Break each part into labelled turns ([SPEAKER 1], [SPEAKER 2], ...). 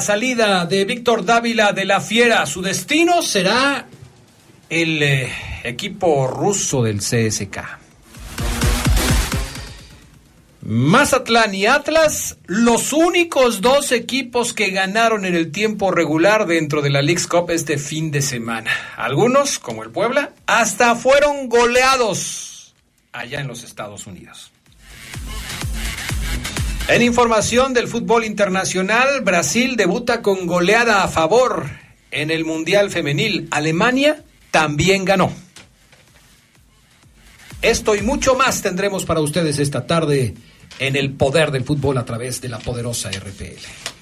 [SPEAKER 1] La salida de Víctor Dávila de la Fiera. Su destino será el eh, equipo ruso del CSK. Mazatlán y Atlas, los únicos dos equipos que ganaron en el tiempo regular dentro de la League's Cup este fin de semana. Algunos, como el Puebla, hasta fueron goleados allá en los Estados Unidos. En información del fútbol internacional, Brasil debuta con goleada a favor en el Mundial Femenil. Alemania también ganó. Esto y mucho más tendremos para ustedes esta tarde en el poder del fútbol a través de la poderosa RPL.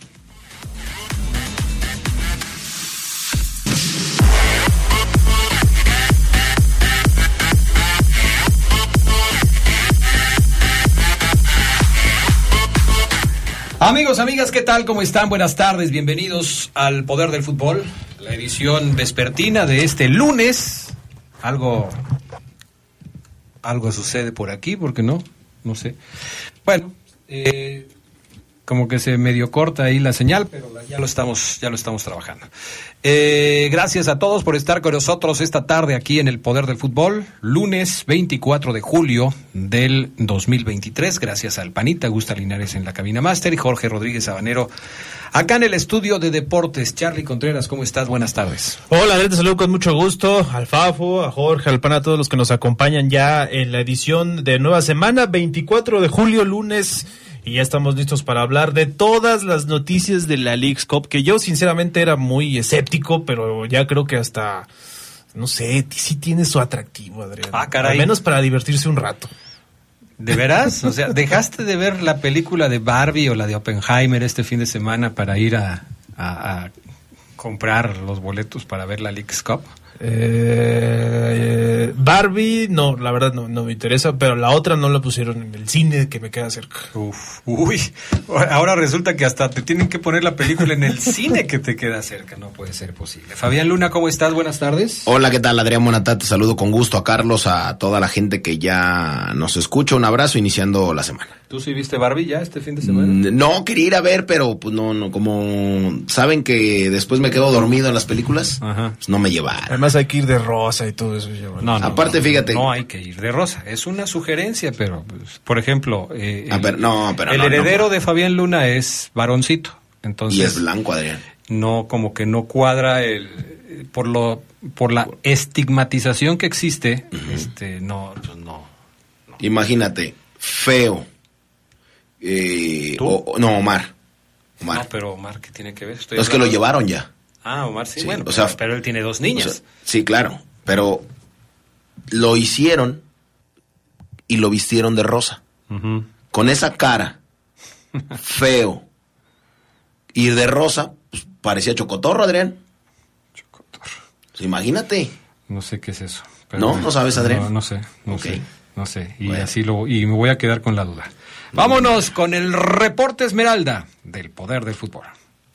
[SPEAKER 1] Amigos, amigas, ¿qué tal? ¿Cómo están? Buenas tardes, bienvenidos al Poder del Fútbol, la edición vespertina de este lunes. Algo algo sucede por aquí, porque no, no sé. Bueno, eh, como que se medio corta ahí la señal, pero ya lo estamos, ya lo estamos trabajando. Eh, gracias a todos por estar con nosotros esta tarde aquí en el Poder del Fútbol, lunes 24 de julio del 2023. Gracias al Panita, Gusta Linares en la cabina máster y Jorge Rodríguez Sabanero acá en el estudio de deportes. Charlie Contreras, ¿cómo estás? Buenas tardes.
[SPEAKER 2] Hola, te saludo con mucho gusto al Fafo, a Jorge, al Pan, a todos los que nos acompañan ya en la edición de nueva semana, 24 de julio, lunes y ya estamos listos para hablar de todas las noticias de la League's Cup, que yo sinceramente era muy escéptico, pero ya creo que hasta, no sé, sí tiene su atractivo, Adrián.
[SPEAKER 1] Ah, caray.
[SPEAKER 2] Al menos para divertirse un rato.
[SPEAKER 1] ¿De veras? O sea, ¿dejaste de ver la película de Barbie o la de Oppenheimer este fin de semana para ir a, a, a comprar los boletos para ver la League's Cup?
[SPEAKER 2] Eh, Barbie, no, la verdad no, no, me interesa, pero la otra no la pusieron en el cine que me queda cerca.
[SPEAKER 1] Uf, uy, ahora resulta que hasta te tienen que poner la película en el cine que te queda cerca, no puede ser posible. Fabián Luna, ¿cómo estás? Buenas tardes.
[SPEAKER 3] Hola, ¿qué tal? Adrián Monatá, te saludo con gusto a Carlos, a toda la gente que ya nos escucha. Un abrazo iniciando la semana.
[SPEAKER 1] ¿Tú sí viste Barbie ya este fin de semana?
[SPEAKER 3] No, quería ir a ver, pero pues no, no, como saben que después me quedo dormido en las películas,
[SPEAKER 1] Ajá.
[SPEAKER 3] pues no me llevaron.
[SPEAKER 2] Además hay que ir de rosa y todo eso. bueno.
[SPEAKER 1] No, no,
[SPEAKER 3] Aparte,
[SPEAKER 1] no,
[SPEAKER 3] fíjate.
[SPEAKER 1] No hay que ir de rosa. Es una sugerencia, pero, pues, por ejemplo, eh,
[SPEAKER 3] Ah,
[SPEAKER 1] el,
[SPEAKER 3] no, pero
[SPEAKER 1] el
[SPEAKER 3] no, no.
[SPEAKER 1] heredero de Fabián Luna es varoncito. Entonces,
[SPEAKER 3] Y es blanco, Adrián.
[SPEAKER 1] no, como que no cuadra el por lo por la estigmatización que existe, este, no, pues no.
[SPEAKER 3] Imagínate, feo. Eh,
[SPEAKER 1] ¿Tú?
[SPEAKER 3] o- no, Omar. Omar.
[SPEAKER 1] No, pero Omar, ¿qué tiene que ver? Estoy
[SPEAKER 3] No, es que lo llevaron ya.
[SPEAKER 1] Ah, Omar sí,
[SPEAKER 3] Sí,
[SPEAKER 1] bueno,
[SPEAKER 3] o sea,
[SPEAKER 1] pero, pero él tiene dos
[SPEAKER 3] O
[SPEAKER 1] niñas.
[SPEAKER 3] sea, sí, claro, pero lo hicieron y lo vistieron de rosa. Con esa cara, feo, y de rosa, pues, parecía chocotorro, Adrián. Pues, imagínate.
[SPEAKER 1] No sé qué es eso.
[SPEAKER 3] ¿No? ¿No sabes, Adrián?
[SPEAKER 1] No, no sé, no
[SPEAKER 3] Ok.
[SPEAKER 1] sé, no sé. Y
[SPEAKER 3] Bueno.
[SPEAKER 1] así lo y me voy a quedar con la duda. Vámonos con el reporte Esmeralda del poder del fútbol.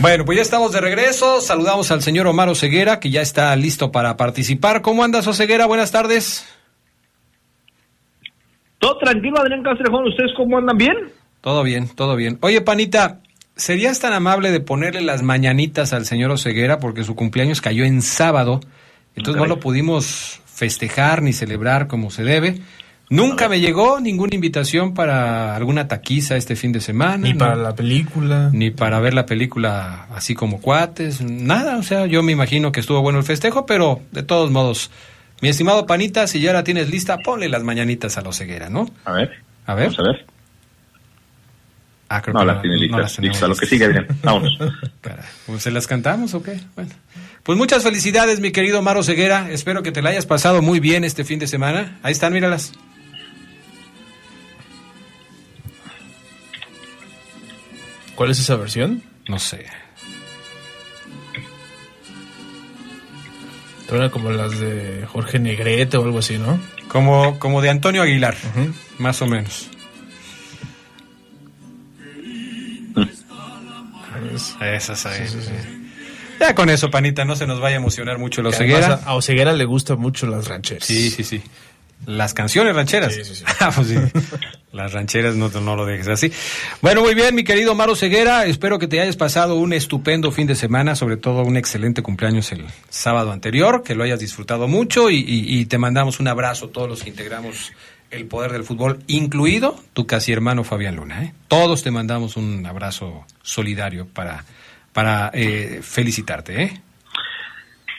[SPEAKER 1] Bueno, pues ya estamos de regreso. Saludamos al señor Omar Oseguera, que ya está listo para participar. ¿Cómo andas, Oseguera? Buenas tardes.
[SPEAKER 4] Todo tranquilo, Adrián Castrejón. ¿Ustedes cómo andan bien?
[SPEAKER 1] Todo bien, todo bien. Oye, Panita, ¿serías tan amable de ponerle las mañanitas al señor Oseguera porque su cumpleaños cayó en sábado? Entonces no lo pudimos festejar ni celebrar como se debe. Nunca me llegó ninguna invitación para alguna taquiza este fin de semana.
[SPEAKER 2] Ni
[SPEAKER 1] no-
[SPEAKER 2] para la película.
[SPEAKER 1] ni para ver la película así como cuates, nada, o sea, yo me imagino que estuvo bueno el festejo, pero de todos modos, mi estimado Panita, si ya la tienes lista, ponle las mañanitas a la ceguera, ¿no?
[SPEAKER 4] A ver.
[SPEAKER 1] A ver.
[SPEAKER 4] Vamos a ver.
[SPEAKER 1] Ah, creo
[SPEAKER 4] No
[SPEAKER 1] que
[SPEAKER 4] las tiene
[SPEAKER 1] no las tenemos
[SPEAKER 4] Listo, a lo que sigue, Adrián. Vámonos.
[SPEAKER 1] Pues, ¿Se las cantamos o qué? Bueno. Pues muchas felicidades, mi querido Maro Ceguera. Espero que te la hayas pasado muy bien este fin de semana. Ahí están, míralas.
[SPEAKER 2] ¿Cuál es esa versión?
[SPEAKER 1] No sé.
[SPEAKER 2] Suena como las de Jorge Negrete o algo así, ¿no?
[SPEAKER 1] Como, como de Antonio Aguilar, más o menos. Esas ahí. Ya con eso, panita, no se nos vaya a emocionar mucho
[SPEAKER 2] además
[SPEAKER 1] ceguera.
[SPEAKER 2] A a Oseguera le gustan mucho las rancheras.
[SPEAKER 1] Sí, sí, sí. Las canciones rancheras.
[SPEAKER 2] Sí, sí, sí.
[SPEAKER 1] Ah, pues sí. Las rancheras no, no lo dejes así. Bueno, muy bien, mi querido Maro Ceguera. Espero que te hayas pasado un estupendo fin de semana, sobre todo un excelente cumpleaños el sábado anterior, que lo hayas disfrutado mucho y, y- y te mandamos un abrazo a todos los que integramos el poder del fútbol, incluido tu casi hermano Fabián Luna. ¿eh? Todos te mandamos un abrazo solidario para, para eh, felicitarte. ¿eh?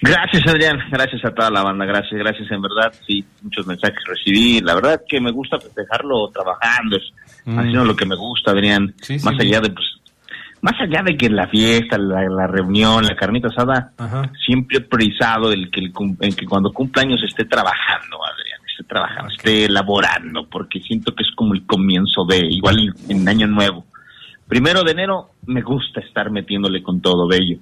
[SPEAKER 4] Gracias, Adrián. Gracias a toda la banda. Gracias, gracias. En verdad, sí, muchos mensajes recibí. La verdad que me gusta festejarlo trabajando, es
[SPEAKER 1] Mm.
[SPEAKER 4] haciendo lo que me gusta, Adrián.
[SPEAKER 1] Sí,
[SPEAKER 4] más
[SPEAKER 1] sí.
[SPEAKER 4] allá de, pues, más allá de que la fiesta, la, la reunión, la carnita asada,
[SPEAKER 1] Ajá.
[SPEAKER 4] siempre he priorizado el que, el, el que cuando cumpleaños esté trabajando, Adrián, esté trabajando, esté elaborando, porque siento que es como el comienzo de, igual en Año Nuevo. Primero de enero me gusta estar metiéndole con todo bello.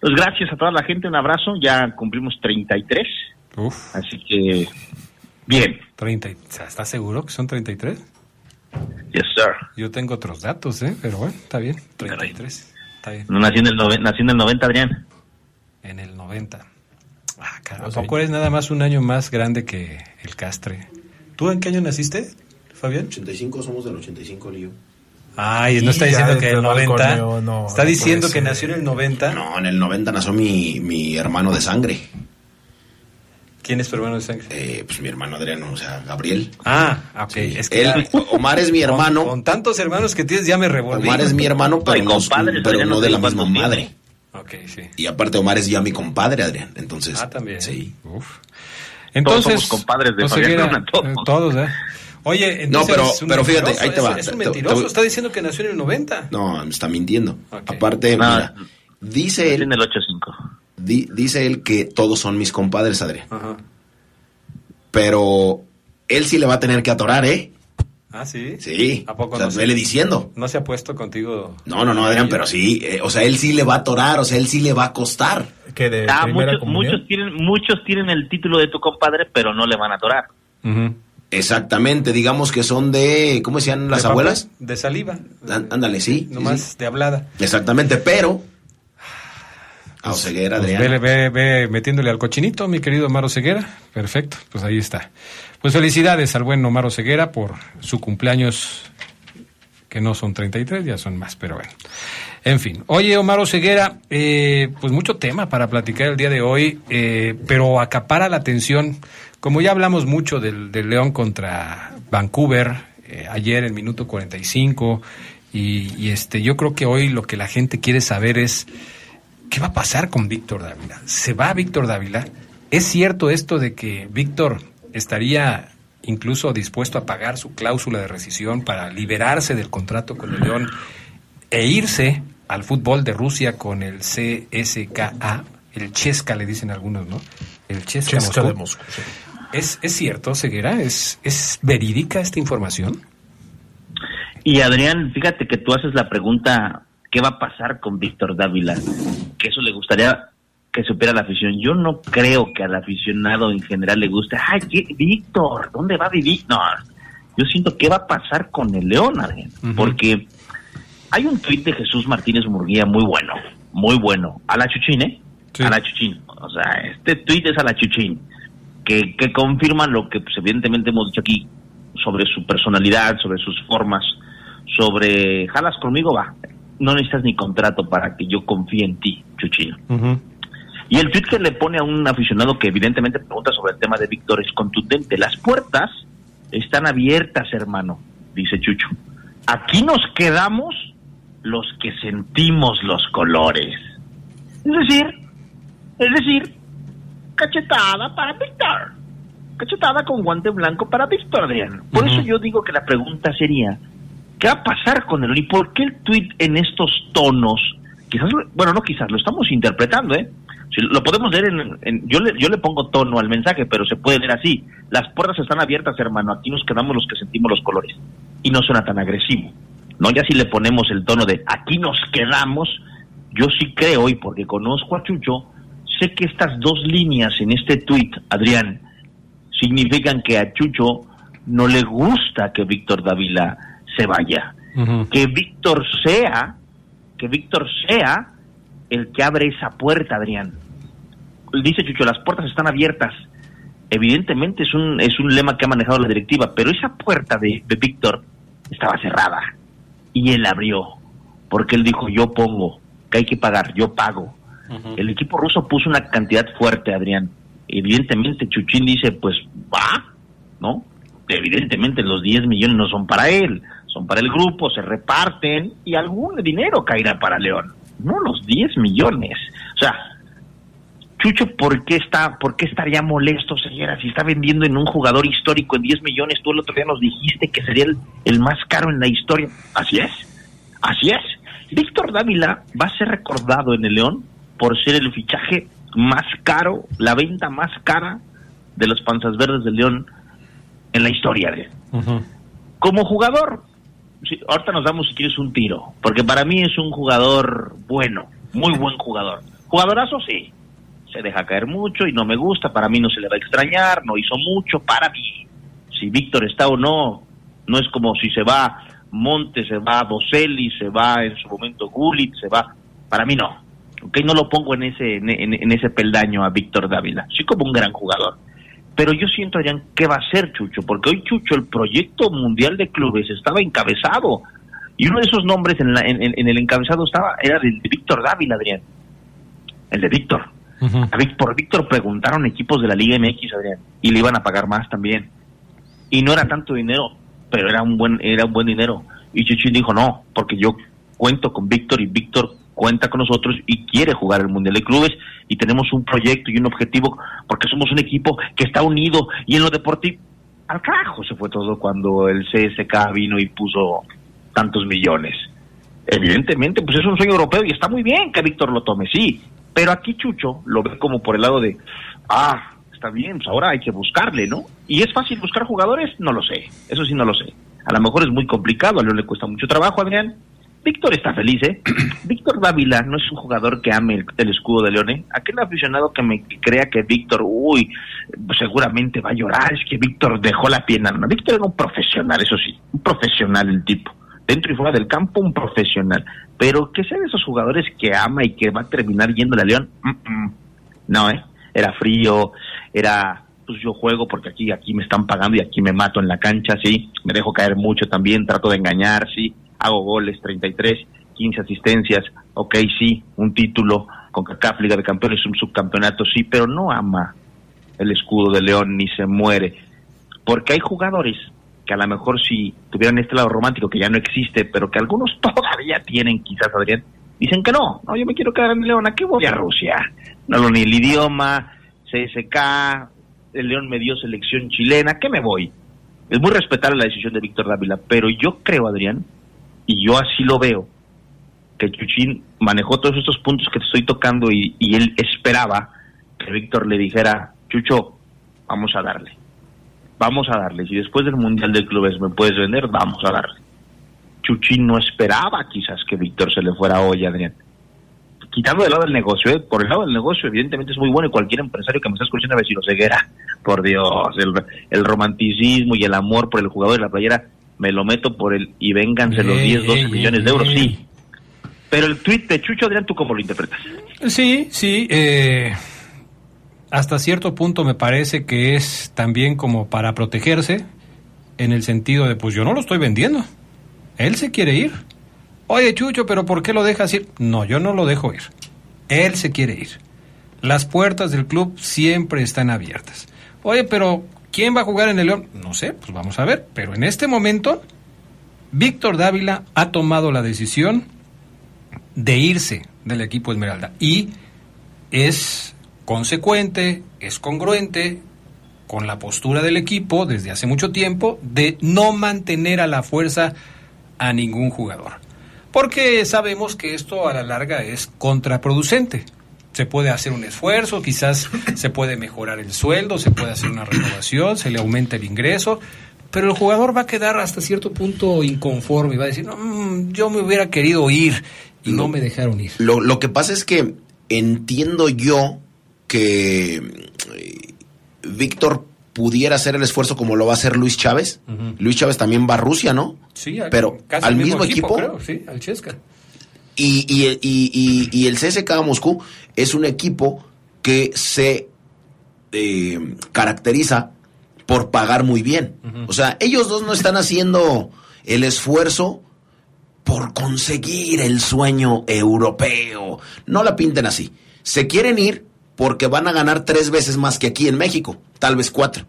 [SPEAKER 4] Pues gracias a toda la gente, un abrazo, ya cumplimos 33,
[SPEAKER 1] Uf,
[SPEAKER 4] así que bien,
[SPEAKER 1] 30. y- ¿Estás seguro que son 33?
[SPEAKER 4] yes sir.
[SPEAKER 1] Yo tengo otros datos, ¿eh? Pero bueno, está bien. 33. Está bien.
[SPEAKER 4] No nací en el, noven- nací en el 90, Adrián.
[SPEAKER 1] En el 90. Ah, cara, ¿a
[SPEAKER 2] O sea,
[SPEAKER 1] poco eres nada más un año más grande que el Castre? ¿Tú en qué año naciste, Fabián?
[SPEAKER 3] 85 somos del 85, Lío.
[SPEAKER 1] Ay, no está
[SPEAKER 2] Sí,
[SPEAKER 1] diciendo que
[SPEAKER 2] te
[SPEAKER 1] el 90.
[SPEAKER 2] balconeo, no,
[SPEAKER 1] está
[SPEAKER 2] no
[SPEAKER 1] diciendo que nació en el 90.
[SPEAKER 3] No, en el 90 nació mi, mi hermano de sangre.
[SPEAKER 1] ¿Quién es tu hermano de sangre?
[SPEAKER 3] Eh, pues mi hermano Adriano, o sea, Gabriel.
[SPEAKER 1] Ah, ok. es que
[SPEAKER 3] Él, Omar es mi hermano.
[SPEAKER 1] Con, con tantos hermanos que tienes ya me revolví.
[SPEAKER 3] Omar es mi hermano, pero,
[SPEAKER 4] Ay,
[SPEAKER 3] no, pero no de la misma madre.
[SPEAKER 1] Ok, sí.
[SPEAKER 3] Y aparte Omar es ya mi compadre, Adrián. Entonces,
[SPEAKER 1] Ah, también.
[SPEAKER 3] Sí.
[SPEAKER 1] Uf. Entonces,
[SPEAKER 4] somos compadres de Fabián Luna, todos.
[SPEAKER 1] todos, ¿eh? Oye, entonces
[SPEAKER 3] pero-
[SPEAKER 1] es un
[SPEAKER 3] pero fíjate, ahí te va,
[SPEAKER 1] Es, es un
[SPEAKER 3] te- te-
[SPEAKER 1] mentiroso,
[SPEAKER 3] te-
[SPEAKER 1] está diciendo que nació en el 90.
[SPEAKER 3] No, está mintiendo. Aparte,
[SPEAKER 4] No.
[SPEAKER 3] mira, dice
[SPEAKER 4] Nací en
[SPEAKER 3] él,
[SPEAKER 4] el 85.
[SPEAKER 3] di- dice él que todos son mis compadres, Adrián.
[SPEAKER 1] Ajá.
[SPEAKER 3] Pero él sí le va a tener que atorar, ¿eh?
[SPEAKER 1] Ah, sí.
[SPEAKER 3] Sí.
[SPEAKER 1] ¿A poco
[SPEAKER 3] o sea,
[SPEAKER 1] no se-
[SPEAKER 3] vele diciendo.
[SPEAKER 1] ¿No se ha puesto contigo?
[SPEAKER 3] No, no, no, Adrián, pero sí. eh, o sea, él sí le va a atorar, o sea, él sí le va a costar.
[SPEAKER 2] Que de
[SPEAKER 4] Ah,
[SPEAKER 2] primera
[SPEAKER 4] muchos, muchos, tienen, muchos tienen el título de tu compadre, pero no le van a atorar.
[SPEAKER 1] Ujú.
[SPEAKER 3] Exactamente, digamos que son de, ¿cómo decían las
[SPEAKER 1] ¿De
[SPEAKER 3] abuelas?
[SPEAKER 1] papel? De saliva.
[SPEAKER 3] Án- Ándale, sí.
[SPEAKER 1] Nomás
[SPEAKER 3] sí.
[SPEAKER 1] de hablada.
[SPEAKER 3] Exactamente, pero... A Oseguera,
[SPEAKER 1] Pues
[SPEAKER 3] Adrián.
[SPEAKER 1] ve, ve, ve metiéndole al cochinito, mi querido Omar Ceguera. Perfecto, pues ahí está. Pues felicidades al buen Omar Ceguera por su cumpleaños, que no son 33, ya son más, pero bueno. En fin. Oye, Omar Ceguera, eh, pues mucho tema para platicar el día de hoy, eh, pero acapara la atención. Como ya hablamos mucho del, del León contra Vancouver, eh, ayer en minuto 45, y, y este, yo creo que hoy lo que la gente quiere saber es... ¿Qué va a pasar con Víctor Dávila? ¿Se va Víctor Dávila? ¿Es cierto esto de que Víctor estaría incluso dispuesto a pagar su cláusula de rescisión para liberarse del contrato con el León e irse al fútbol de Rusia con el CSKA? El Cheska le dicen algunos, ¿no? El Cheska,
[SPEAKER 2] Chesca
[SPEAKER 1] Moscú.
[SPEAKER 2] de Moscú, sí.
[SPEAKER 1] ¿Es, ¿Es cierto, Ceguera? ¿Es, ¿Es verídica esta información?
[SPEAKER 4] Y Adrián, fíjate que tú haces la pregunta, ¿qué va a pasar con Víctor Dávila? Que eso le gustaría que supiera la afición. Yo no creo que al aficionado en general le guste, ay, ¿qué- Víctor, ¿dónde va a vivir? No, yo siento qué va a pasar con el León, Adrián, porque hay un tuit de Jesús Martínez Murguía muy bueno, muy bueno, a la Chuchín, ¿eh?
[SPEAKER 1] Sí.
[SPEAKER 4] A la Chuchín. O sea, este tuit es a la Chuchín, que, que confirma lo que pues, evidentemente hemos dicho aquí sobre su personalidad, sobre sus formas, sobre jalas conmigo, va. No necesitas ni contrato para que yo confíe en ti, Chuchino. Y el tweet que le pone a un aficionado que evidentemente pregunta sobre el tema de Víctor es contundente. Las puertas están abiertas, hermano, dice Chucho. Aquí nos quedamos los que sentimos los colores. Es decir, es decir, cachetada para Víctor. Cachetada con guante blanco para Víctor, Adrián. Por eso yo digo que la pregunta sería, ¿qué va a pasar con él? ¿Y por qué el tweet en estos tonos? Quizás, bueno, no quizás, lo estamos interpretando, ¿eh? lo podemos leer en, yo le yo le pongo tono al mensaje pero se puede leer así las puertas están abiertas hermano aquí nos quedamos los que sentimos los colores y no suena tan agresivo no ya si le ponemos el tono de aquí nos quedamos yo sí creo y porque conozco a Chucho sé que estas dos líneas en este tweet Adrián significan que a Chucho no le gusta que Víctor Dávila se vaya que Víctor sea que Víctor sea el que abre esa puerta, Adrián dice Chucho, las puertas están abiertas. Evidentemente es un, es un lema que ha manejado la directiva, pero esa puerta de, Víctor estaba cerrada y él abrió, porque él dijo, yo pongo, que hay que pagar, yo pago. El equipo ruso puso una cantidad fuerte, Adrián. Evidentemente Chuchín dice, pues va, ¿no? Evidentemente los 10 millones no son para él, son para el grupo, se reparten y algún dinero caerá para León, no los 10 millones. O sea, Chucho, ¿por qué, está, ¿por qué estaría molesto, señora? Si está vendiendo en un jugador histórico en 10 millones, tú el otro día nos dijiste que sería el, más caro en la historia. Así es, así es. Víctor Dávila va a ser recordado en el León por ser el fichaje más caro, la venta más cara de los Panzas Verdes del León en la historia. De. Como jugador, ahorita nos damos si quieres un tiro, porque para mí es un jugador bueno, muy buen jugador. Jugadorazo sí, se deja caer mucho y no me gusta, para mí no se le va a extrañar, no hizo mucho, para mí, si Víctor está o no, no es como si se va Monte, se va Boselli, se va en su momento Gullit, se va, para mí no, ¿ok? No lo pongo en ese, en, ese peldaño a Víctor Dávila, sí como un gran jugador. Pero yo siento, Adrián, ¿qué va a ser Chucho? Porque hoy Chucho, el proyecto mundial de clubes estaba encabezado. Y uno de esos nombres en, en el encabezado estaba era el de Víctor Dávila, Adrián. El de Víctor por Víctor preguntaron equipos de la Liga MX, Adrián, y le iban a pagar más también. Y no era tanto dinero, pero era un buen, era un buen dinero. Y Chuchín dijo, no, porque yo cuento con Víctor y Víctor cuenta con nosotros y quiere jugar el Mundial de Clubes y tenemos un proyecto y un objetivo porque somos un equipo que está unido y en lo deportivo al carajo se fue todo cuando el CSK vino y puso tantos millones. Evidentemente, pues es un sueño europeo y está muy bien que Víctor lo tome, sí, pero aquí Chucho lo ve como por el lado de, ah, está bien, pues ahora hay que buscarle, ¿no? ¿Y es fácil buscar jugadores? No lo sé, eso sí no lo sé. A lo mejor es muy complicado, a León le cuesta mucho trabajo, Adrián. Víctor está feliz, ¿eh? Víctor Dávila no es un jugador que ame el, escudo de León, ¿eh? Aquel aficionado que me crea que Víctor, uy, seguramente va a llorar, es que Víctor dejó la pierna. No, Víctor era un profesional, eso sí, un profesional el tipo dentro y fuera del campo, un profesional. Pero que sea de esos jugadores que ama y que va a terminar yendo a León, no, ¿eh? Era frío, era, pues yo juego porque aquí, aquí me están pagando y aquí me mato en la cancha, sí, me dejo caer mucho también, trato de engañar, sí, hago goles, 33, 15 asistencias, ok, sí, un título con CACAF, Liga de Campeones, un subcampeonato, sí, pero no ama el escudo de León ni se muere. Porque hay jugadores que a lo mejor si tuvieran este lado romántico que ya no existe, pero que algunos todavía tienen, quizás, Adrián, dicen que no, no, yo me quiero quedar en León, ¿a qué voy a Rusia? No lo ni el idioma, CSK, el León me dio selección chilena, ¿qué me voy? Es muy respetable la decisión de Víctor Dávila, pero yo creo, Adrián, y yo así lo veo, que Chuchín manejó todos estos puntos que te estoy tocando y, él esperaba que Víctor le dijera, Chucho, vamos a darle vamos a darle. Si después del Mundial de Clubes me puedes vender, vamos a darle. Chuchín no esperaba quizás que Víctor se le fuera hoy, Adrián. Quitando del lado del negocio, ¿eh? por el lado del negocio evidentemente es muy bueno y cualquier empresario que me está escuchando a ver si lo ceguera, por Dios, el, el romanticismo y el amor por el jugador de la playera, me lo meto por el y vénganse los 10, 12 millones de euros, sí. Pero el tweet de Chucho, Adrián, ¿tú cómo lo interpretas?
[SPEAKER 1] Sí, sí, eh, hasta cierto punto me parece que es también como para protegerse, en el sentido de, pues yo no lo estoy vendiendo. Él se quiere ir. Oye, Chucho, pero ¿por qué lo dejas ir? No, yo no lo dejo ir. Él se quiere ir. Las puertas del club siempre están abiertas. Oye, pero ¿quién va a jugar en el León? No sé, pues vamos a ver. Pero en este momento, Víctor Dávila ha tomado la decisión de irse del equipo Esmeralda. Y es consecuente, es congruente con la postura del equipo desde hace mucho tiempo de no mantener a la fuerza a ningún jugador. Porque sabemos que esto a la larga es contraproducente. Se puede hacer un esfuerzo, quizás se puede mejorar el sueldo, se puede hacer una renovación, se le aumenta el ingreso, pero el jugador va a quedar hasta cierto punto inconforme y va a decir, no, mm, yo me hubiera querido ir y no, me dejaron ir.
[SPEAKER 3] Lo, lo que pasa es que entiendo yo que eh, Víctor pudiera hacer el esfuerzo como lo va a hacer Luis Chávez. Luis Chávez también va a Rusia, ¿no?
[SPEAKER 1] Sí,
[SPEAKER 3] pero
[SPEAKER 1] casi
[SPEAKER 3] al mismo equipo.
[SPEAKER 1] creo, sí, al Chesca.
[SPEAKER 3] Y, y, y, y- y el CSKA Moscú es un equipo que se eh, caracteriza por pagar muy bien. O sea, ellos dos no están haciendo el esfuerzo por conseguir el sueño europeo. No la pinten así. Se quieren ir porque van a ganar tres veces más que aquí en México, tal vez cuatro.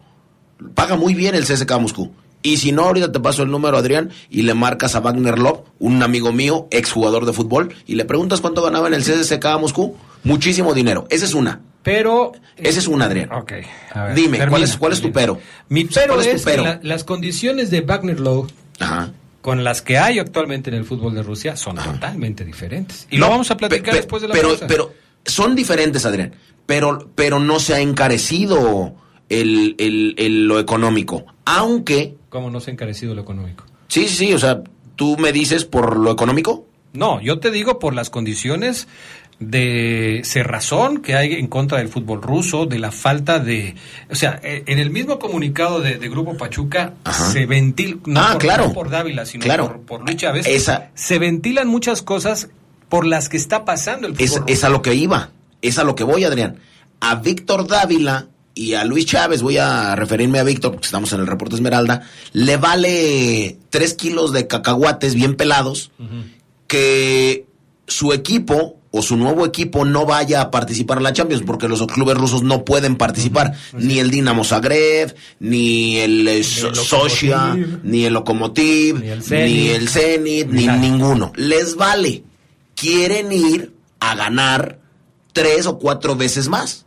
[SPEAKER 3] Paga muy bien el CSKA Moscú. Y si no, ahorita te paso el número, Adrián, y le marcas a Wagner Love, un amigo mío, exjugador de fútbol, y le preguntas cuánto ganaba en el CSKA Moscú. Muchísimo dinero. Esa es una.
[SPEAKER 1] Pero...
[SPEAKER 3] Esa es una, Adrián.
[SPEAKER 1] Ok. a ver,
[SPEAKER 3] Dime, ¿cuál es- cuál es tu pero?
[SPEAKER 1] Mi pero
[SPEAKER 3] ¿Cuál es
[SPEAKER 1] es,
[SPEAKER 3] tu pero?
[SPEAKER 1] que la- las condiciones de Wagner
[SPEAKER 3] Ajá.
[SPEAKER 1] con las que hay actualmente en el fútbol de Rusia son totalmente diferentes. Y
[SPEAKER 3] No,
[SPEAKER 1] lo vamos a platicar
[SPEAKER 3] pe- pe-
[SPEAKER 1] después de la
[SPEAKER 3] pero,
[SPEAKER 1] pausa.
[SPEAKER 3] pero son diferentes, Adrián. Pero, pero no se ha encarecido el, el- el- lo económico. Aunque,
[SPEAKER 1] ¿Cómo no se ha encarecido lo económico?
[SPEAKER 3] sí, sí, sí, o sea, tú me dices por lo económico.
[SPEAKER 1] No, yo te digo por las condiciones de cerrazón que hay en contra del fútbol ruso, de la falta de... O sea, eh, en el mismo comunicado de, de Grupo Pachuca
[SPEAKER 3] Ajá.
[SPEAKER 1] se ventila, no,
[SPEAKER 3] Ah,
[SPEAKER 1] por,
[SPEAKER 3] claro.
[SPEAKER 1] no por Dávila, sino
[SPEAKER 3] Claro.
[SPEAKER 1] por, por Luis Chávez,
[SPEAKER 3] Esa-
[SPEAKER 1] se ventilan muchas cosas por las que está pasando el fútbol
[SPEAKER 3] Es,
[SPEAKER 1] ruso.
[SPEAKER 3] es a lo que iba, es a lo que voy, Adrián. A Víctor Dávila y a Luis Chávez, voy a referirme a Víctor porque estamos en el reporte Esmeralda, le vale tres kilos de cacahuates bien pelados que su equipo o su nuevo equipo no vaya a participar en la Champions porque los clubes rusos no pueden participar, ni el Dinamo Zagreb, ni el eh, So- Sochia, ni el Lokomotiv,
[SPEAKER 1] Ni el
[SPEAKER 3] ni
[SPEAKER 1] Zenit.
[SPEAKER 3] el Zenit, ni ninguno. Les vale. Quieren ir a ganar tres o cuatro veces más.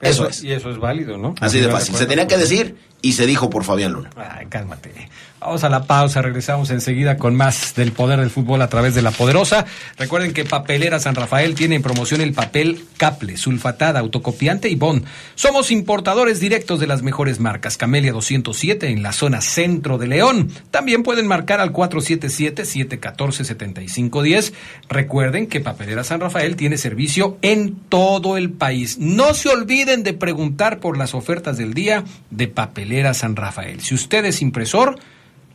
[SPEAKER 3] Eso es.
[SPEAKER 1] Y eso es válido, ¿no?
[SPEAKER 3] Así de fácil. Se tenía que decir y se dijo por Fabián Luna.
[SPEAKER 1] Ay, cálmate. Vamos a la pausa, regresamos enseguida con más del poder del fútbol a través de la poderosa. Recuerden que Papelera San Rafael tiene en promoción el papel Caple, sulfatada, autocopiante y Bond. Somos importadores directos de las mejores marcas. Camelia 207 en la zona centro de León. También pueden marcar al 477-714-7510. Recuerden que Papelera San Rafael tiene servicio en todo el país. No se olviden de preguntar por las ofertas del día de Papelera San Rafael. Si usted es impresor,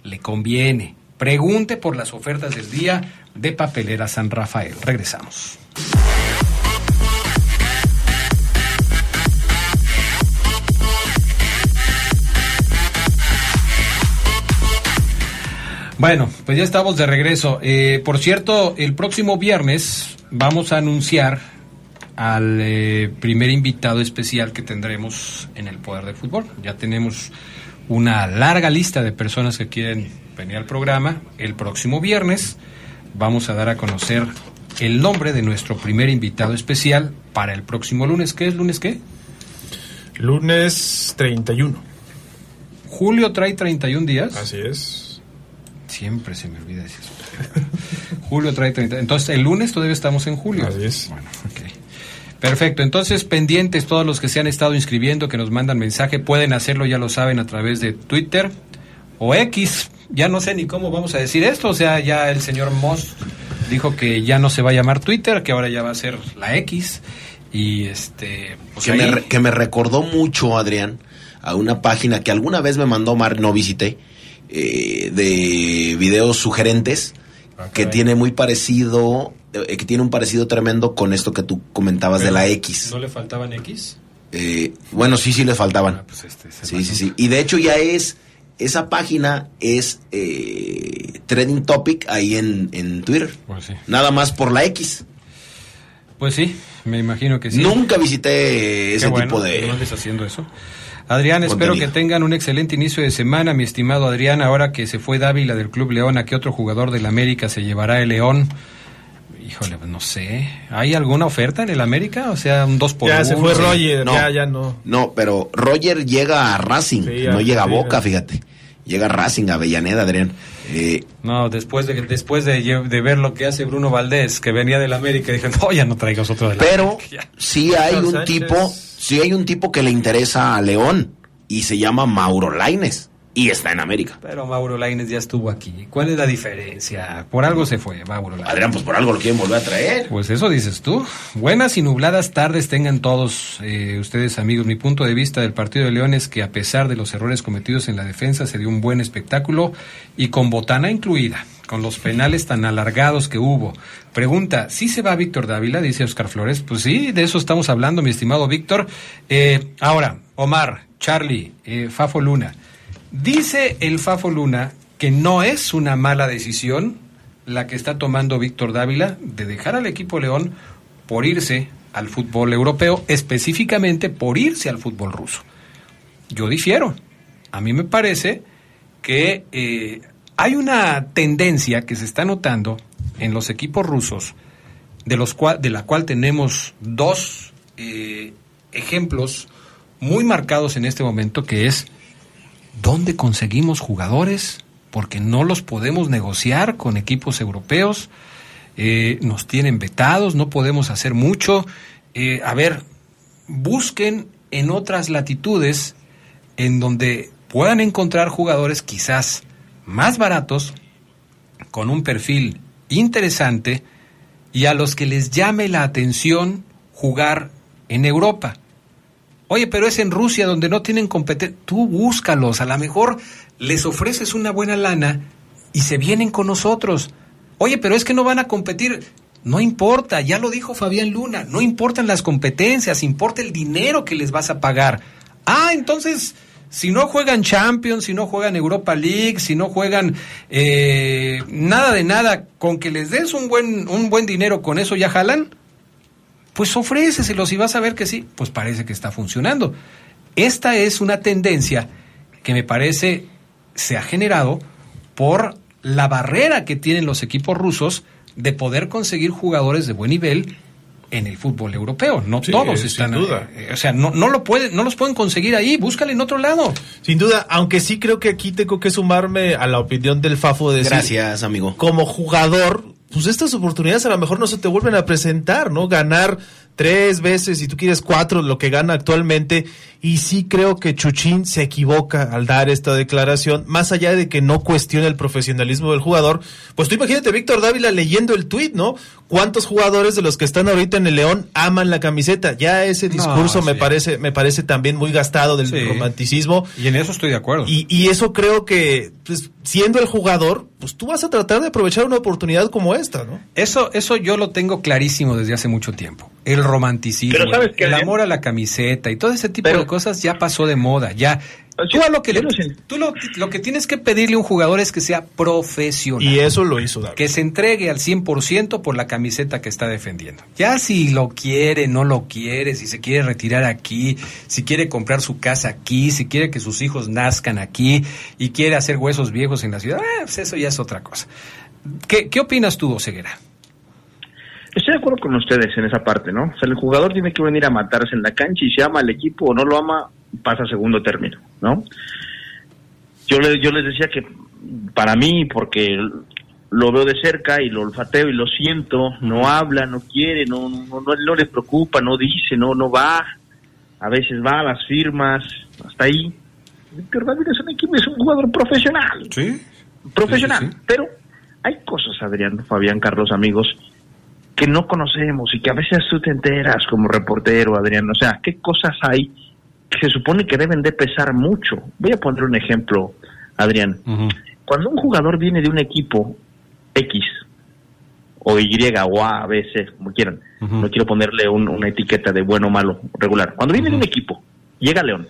[SPEAKER 1] le conviene. Pregunte por las ofertas del día de Papelera San Rafael. Regresamos. Bueno, pues ya estamos de regreso. Eh, por cierto, el próximo viernes vamos a anunciar al eh, primer invitado especial que tendremos en el Poder del Fútbol. Ya tenemos una larga lista de personas que quieren venir al programa. El próximo viernes vamos a dar a conocer el nombre de nuestro primer invitado especial para el próximo lunes. ¿Qué es lunes qué?
[SPEAKER 2] Lunes 31.
[SPEAKER 1] Julio trae 31 días.
[SPEAKER 2] Así es.
[SPEAKER 1] Siempre se me olvida decir eso. julio trae 30. Entonces, el lunes todavía estamos en julio.
[SPEAKER 2] Así es.
[SPEAKER 1] Bueno, ok. Perfecto. Entonces, pendientes todos los que se han estado inscribiendo, que nos mandan mensaje, pueden hacerlo, ya lo saben, a través de Twitter o X. Ya no sé ni cómo vamos a decir esto. O sea, ya el señor Moss dijo que ya no se va a llamar Twitter, que ahora ya va a ser la X. Y este. pues
[SPEAKER 3] que, me,
[SPEAKER 1] ahí-
[SPEAKER 3] que me recordó mucho, Adrián, a una página que alguna vez me mandó Mar, no visité, eh, de videos sugerentes,
[SPEAKER 1] Ah,
[SPEAKER 3] que tiene muy parecido, que tiene un parecido tremendo con esto que tú comentabas de la X.
[SPEAKER 1] ¿No le faltaban X?
[SPEAKER 3] Eh, bueno, sí, sí le faltaban.
[SPEAKER 1] Ah, pues este,
[SPEAKER 3] Sí,
[SPEAKER 1] pasó.
[SPEAKER 3] sí, sí. Y de hecho ya es esa página es eh, trending topic ahí en, en Twitter.
[SPEAKER 1] Pues sí.
[SPEAKER 3] Nada más por la X.
[SPEAKER 1] Pues sí, me imagino que sí.
[SPEAKER 3] Nunca visité
[SPEAKER 1] Qué
[SPEAKER 3] ese
[SPEAKER 1] bueno
[SPEAKER 3] tipo
[SPEAKER 1] no
[SPEAKER 3] de...
[SPEAKER 1] haciendo eso. Adrián, espero
[SPEAKER 3] Contenido.
[SPEAKER 1] que tengan un excelente inicio de semana, mi estimado Adrián. Ahora que se fue Dávila del Club León, ¿a qué otro jugador del América se llevará el León? Híjole, pues no sé. ¿Hay alguna oferta en el América? O sea, un 2 por
[SPEAKER 2] Ya se fue
[SPEAKER 1] Sí.
[SPEAKER 2] Roger,
[SPEAKER 3] No.
[SPEAKER 2] ya, ya no.
[SPEAKER 3] No, pero Roger llega a Racing,
[SPEAKER 2] Sí,
[SPEAKER 3] no llega a Boca, fíjate. Llega a Racing, a Avellaneda, Adrián. Eh,
[SPEAKER 1] No, después de después de, de ver lo que hace Bruno Valdés, que venía del América, dije, no, ya no traigas otro del
[SPEAKER 3] pero
[SPEAKER 1] América,
[SPEAKER 3] sí hay un
[SPEAKER 2] Sánchez.
[SPEAKER 3] tipo, sí hay un tipo que le interesa a León y se llama Mauro Laines y está en América.
[SPEAKER 1] Pero Mauro Laines ya estuvo aquí. ¿Cuál es la diferencia? Por algo se fue, Mauro Laines.
[SPEAKER 3] Adrián, pues por algo lo quieren volver a traer.
[SPEAKER 1] Pues eso dices tú. Buenas y nubladas tardes tengan todos eh, ustedes amigos. Mi punto de vista del partido de León es que a pesar de los errores cometidos en la defensa se dio un buen espectáculo y con botana incluida, con los penales tan alargados que hubo. Pregunta, ¿sí se va Víctor Dávila? Dice Oscar Flores. Pues sí, de eso estamos hablando, mi estimado Víctor. Eh, ahora, Omar, Charlie, eh, Fafo Luna. Dice el Fafo Luna que no es una mala decisión la que está tomando Víctor Dávila de dejar al equipo León por irse al fútbol europeo, específicamente por irse al fútbol ruso. Yo difiero. A mí me parece que eh, hay una tendencia que se está notando en los equipos rusos, de, los cual, de la cual tenemos dos eh, ejemplos muy marcados en este momento, que es ¿Dónde conseguimos jugadores? Porque no los podemos negociar con equipos europeos. Eh, nos tienen vetados, no podemos hacer mucho. Eh, a ver, busquen en otras latitudes en donde puedan encontrar jugadores quizás más baratos, con un perfil interesante y a los que les llame la atención jugar en Europa. Oye, pero es en Rusia donde no tienen competencia. Tú búscalos, a lo mejor les ofreces una buena lana y se vienen con nosotros. Oye, pero es que no van a competir. No importa, ya lo dijo Fabián Luna, no importan las competencias, importa el dinero que les vas a pagar. Ah, entonces, si no juegan Champions, si no juegan Europa League, si no juegan eh, nada de nada, con que les des un buen, un buen dinero, con eso ya jalan pues ofréceselos y vas a ver que sí, pues parece que está funcionando. Esta es una tendencia que me parece se ha generado por la barrera que tienen los equipos rusos de poder conseguir jugadores de buen nivel en el fútbol europeo. No
[SPEAKER 2] Sí,
[SPEAKER 1] todos
[SPEAKER 2] sin
[SPEAKER 1] están,
[SPEAKER 2] duda.
[SPEAKER 1] eh, o sea, no, no lo pueden, no los pueden conseguir ahí. Búscale en otro lado.
[SPEAKER 2] Sin duda, aunque sí creo que aquí tengo que sumarme a la opinión del Fafo de decir,
[SPEAKER 3] Gracias, amigo.
[SPEAKER 2] como jugador, pues estas oportunidades a lo mejor no se te vuelven a presentar, ¿no? Ganar tres veces, si tú quieres cuatro, lo que gana actualmente. Y sí creo que Chuchín se equivoca al dar esta declaración, más allá de que no cuestione el profesionalismo del jugador. Pues tú imagínate Víctor Dávila leyendo el tuit, ¿no? ¿Cuántos jugadores de los que están ahorita en el León aman la camiseta? Ya ese
[SPEAKER 1] No,
[SPEAKER 2] discurso me
[SPEAKER 1] sí.
[SPEAKER 2] parece, me parece también muy gastado del
[SPEAKER 1] Sí.
[SPEAKER 2] romanticismo.
[SPEAKER 1] Y en eso estoy de acuerdo.
[SPEAKER 2] Y, y eso creo que, pues, siendo el jugador, pues tú vas a tratar de aprovechar una oportunidad como esta, ¿no?
[SPEAKER 1] Eso, eso yo lo tengo clarísimo desde hace mucho tiempo. El romanticismo,
[SPEAKER 4] Pero ¿sabes qué,
[SPEAKER 1] el amor a la camiseta y todo ese tipo
[SPEAKER 4] Pero-
[SPEAKER 1] de cosas ya pasó de moda. Ya. Tú a lo que
[SPEAKER 4] yo
[SPEAKER 1] le-
[SPEAKER 4] no sé.
[SPEAKER 1] tú lo, lo que tienes que pedirle a un jugador es que sea profesional.
[SPEAKER 2] Y eso lo hizo David.
[SPEAKER 1] que se entregue al 100% por la camiseta que está defendiendo. Ya si lo quiere, no lo quiere, si se quiere retirar aquí, si quiere comprar su casa aquí, si quiere que sus hijos nazcan aquí y quiere hacer huesos viejos en la ciudad, ah, pues eso ya es otra cosa. ¿Qué, qué opinas tú, Ceguera?
[SPEAKER 4] Estoy de acuerdo con ustedes en esa parte, ¿no? O sea, el jugador tiene que venir a matarse en la cancha y si ama al equipo o no lo ama, pasa a segundo término, ¿no? Yo, le, yo les decía que para mí, porque lo veo de cerca y lo olfateo y lo siento, no habla, no quiere, no, no, no, no le preocupa, no dice, no, no va, a veces va a las firmas, hasta ahí. Víctor David es un equipo, es un jugador profesional
[SPEAKER 1] Sí.
[SPEAKER 4] profesional.
[SPEAKER 1] Sí, sí, sí.
[SPEAKER 4] Pero hay cosas, Adrián, Fabián, Carlos, amigos, que no conocemos y que a veces tú te enteras como reportero, Adrián. O sea, ¿qué cosas hay que se supone que deben de pesar mucho? Voy a poner un ejemplo, Adrián. Cuando un jugador viene de un equipo X o Y o A, B, C, como quieran, no quiero ponerle un- una etiqueta de bueno, malo, regular. Cuando viene de un equipo, llega a León,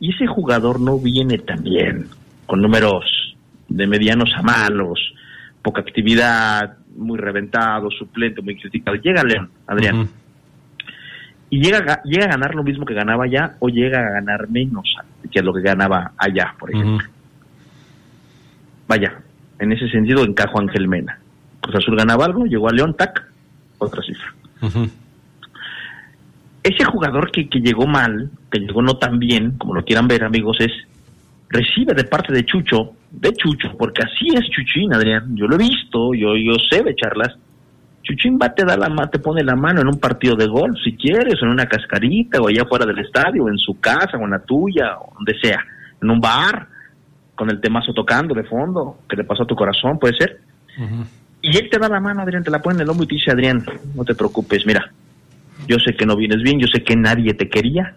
[SPEAKER 4] y ese jugador no viene tan bien, con números de medianos a malos, poca actividad, muy reventado, suplente, muy criticado. Llega León, Adrián. Y llega, llega a ganar lo mismo que ganaba allá o llega a ganar menos que lo que ganaba allá, por ejemplo. Vaya, en ese sentido encajo Ángel Mena. Cruz Azul ganaba algo, llegó a León, tac, otra cifra. Ese jugador que, que llegó mal, que llegó no tan bien, como lo quieran ver amigos, es recibe de parte de Chucho, de Chucho, porque así es Chuchín, Adrián, yo lo he visto, yo, yo sé de charlas, Chuchín va, te da la te pone la mano en un partido de golf, si quieres, o en una cascarita, o allá fuera del estadio, o en su casa, o en la tuya, o donde sea, en un bar, con el temazo tocando de fondo, que le pasó a tu corazón, puede ser. Y él te da la mano, Adrián, te la pone en el hombro y te dice, Adrián, no te preocupes, mira, yo sé que no vienes bien, yo sé que nadie te quería,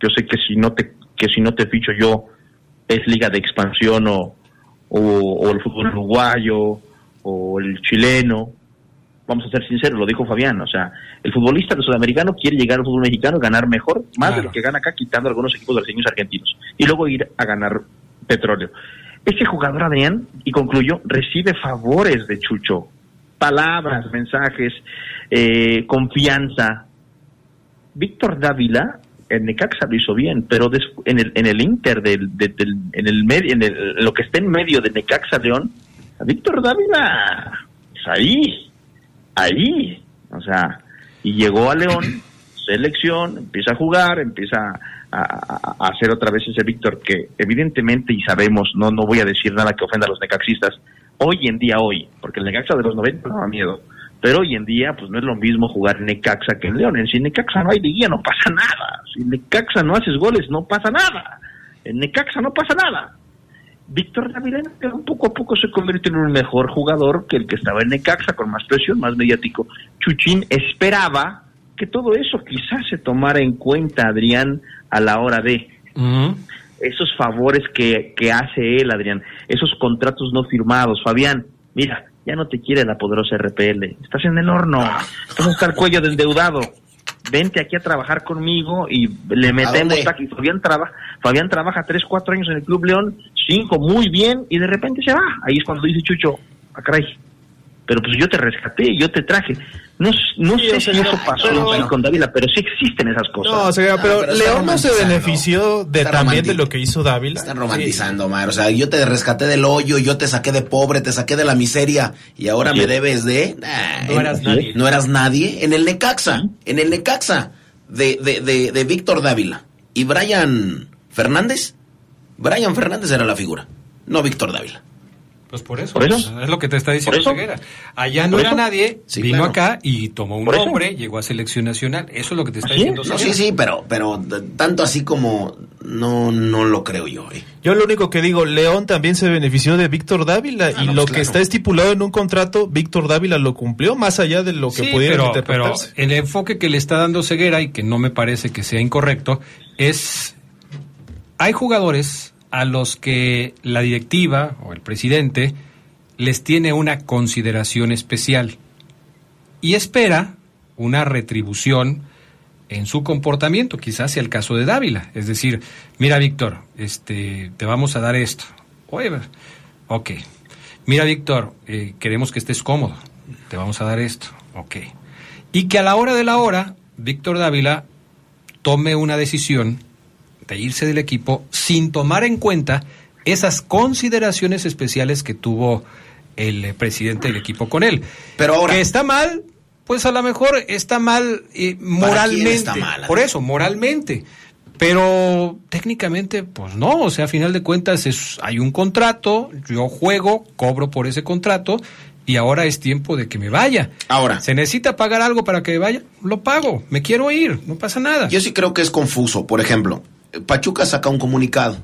[SPEAKER 4] yo sé que si no te, que si no te ficho yo es liga de expansión o, o, o el fútbol uruguayo o el chileno. Vamos a ser sinceros, lo dijo Fabián, o sea, el futbolista de sudamericano quiere llegar al fútbol mexicano ganar mejor, más de
[SPEAKER 1] Claro.
[SPEAKER 4] lo que gana acá, quitando algunos equipos brasileños argentinos, y luego ir a ganar petróleo. Ese jugador, Adrián, y concluyo, recibe favores de Chucho, palabras, mensajes, eh, confianza. Víctor Dávila, en Necaxa lo hizo bien, pero en, el, en el Inter, del, de- del- en el medio, en el- lo que está en medio de Necaxa León, a Víctor Dávila, pues ahí, ahí, o sea, y llegó a León, selección, empieza a jugar, empieza a, a- a hacer otra vez ese Víctor que evidentemente y sabemos, no, no voy a decir nada que ofenda a los necaxistas, hoy en día hoy, porque el Necaxa de los 90 no daba miedo, pero hoy en día pues no es lo mismo jugar en Necaxa que en León, en Necaxa no hay liguilla no pasa nada, si Necaxa no haces goles no pasa nada, en Necaxa no pasa nada. Víctor Dávila un poco a poco se convirtió en un mejor jugador que el que estaba en Necaxa, con más presión, más mediático. Chuchín esperaba que todo eso quizás se tomara en cuenta, Adrián, a la hora de esos favores que, que hace él, Adrián, esos contratos no firmados. Fabián, mira, ya no te quiere la poderosa RPL, estás en el horno, estás hasta el cuello del endeudado. Vente aquí a trabajar conmigo y le metemos aquí. Fabián, traba, Fabián trabaja tres, cuatro años en el Club León, cinco, muy bien, y de repente se va. Ahí es cuando dice Chucho, ah, caray, pero pues yo te rescaté, yo te traje. No, no
[SPEAKER 2] Sí,
[SPEAKER 4] sé si eso pasó
[SPEAKER 2] pero-
[SPEAKER 4] sí, con Dávila, pero sí existen esas cosas.
[SPEAKER 2] No, o sea,
[SPEAKER 3] No,
[SPEAKER 2] pero, León no se benefició de también de lo que hizo Dávila.
[SPEAKER 3] Están romantizando, Omar. O sea, yo te rescaté del hoyo, yo te saqué de pobre, te saqué de la miseria y ahora me
[SPEAKER 4] es.
[SPEAKER 3] debes de... Nah,
[SPEAKER 1] No
[SPEAKER 3] en-
[SPEAKER 1] eras nadie.
[SPEAKER 3] No eras nadie. En el Necaxa, en el Necaxa de, de, de, de Víctor Dávila y Brian Fernández. Brian Fernández era la figura, no Víctor Dávila.
[SPEAKER 1] Pues por eso,
[SPEAKER 4] ¿Por eso?
[SPEAKER 1] pues, es lo que te está diciendo. Ceguera. Allá no
[SPEAKER 4] ¿Por
[SPEAKER 1] era
[SPEAKER 4] eso?
[SPEAKER 1] nadie,
[SPEAKER 3] Sí,
[SPEAKER 1] vino
[SPEAKER 3] claro.
[SPEAKER 1] acá y tomó un nombre, llegó a selección nacional. Eso es lo que te está diciendo
[SPEAKER 3] No, sí, sí, pero, pero tanto así como no, no lo creo yo. eh.
[SPEAKER 2] Yo lo único que digo, León también se benefició de Víctor Dávila
[SPEAKER 3] Ah,
[SPEAKER 2] y
[SPEAKER 3] no,
[SPEAKER 2] lo
[SPEAKER 3] pues
[SPEAKER 2] que
[SPEAKER 3] claro.
[SPEAKER 2] está estipulado en un contrato, Víctor Dávila lo cumplió más allá de lo que
[SPEAKER 1] Sí,
[SPEAKER 2] pudiera
[SPEAKER 1] pero, el enfoque que le está dando Ceguera y que no me parece que sea incorrecto es hay jugadores a los que la directiva o el presidente les tiene una consideración especial y espera una retribución en su comportamiento, quizás sea el caso de Dávila, es decir, mira Víctor, este, te vamos a dar esto, oye, ok, mira Víctor, eh, queremos que estés cómodo, te vamos a dar esto, ok, y que a la hora de la hora, Víctor Dávila tome una decisión de irse del equipo sin tomar en cuenta esas consideraciones especiales que tuvo el eh, presidente del equipo con él.
[SPEAKER 3] Pero ahora-
[SPEAKER 1] Que está mal, pues a lo mejor está mal eh, moralmente.
[SPEAKER 3] está mal,
[SPEAKER 1] por eso, moralmente. Pero técnicamente, pues no, o sea, a final de cuentas es, hay un contrato, yo juego, cobro por ese contrato y ahora es tiempo de que me vaya.
[SPEAKER 3] Ahora.
[SPEAKER 1] ¿Se necesita pagar algo para que me vaya? Lo pago, me quiero ir, no pasa nada.
[SPEAKER 3] Yo sí creo que es confuso. Por ejemplo, Pachuca saca un comunicado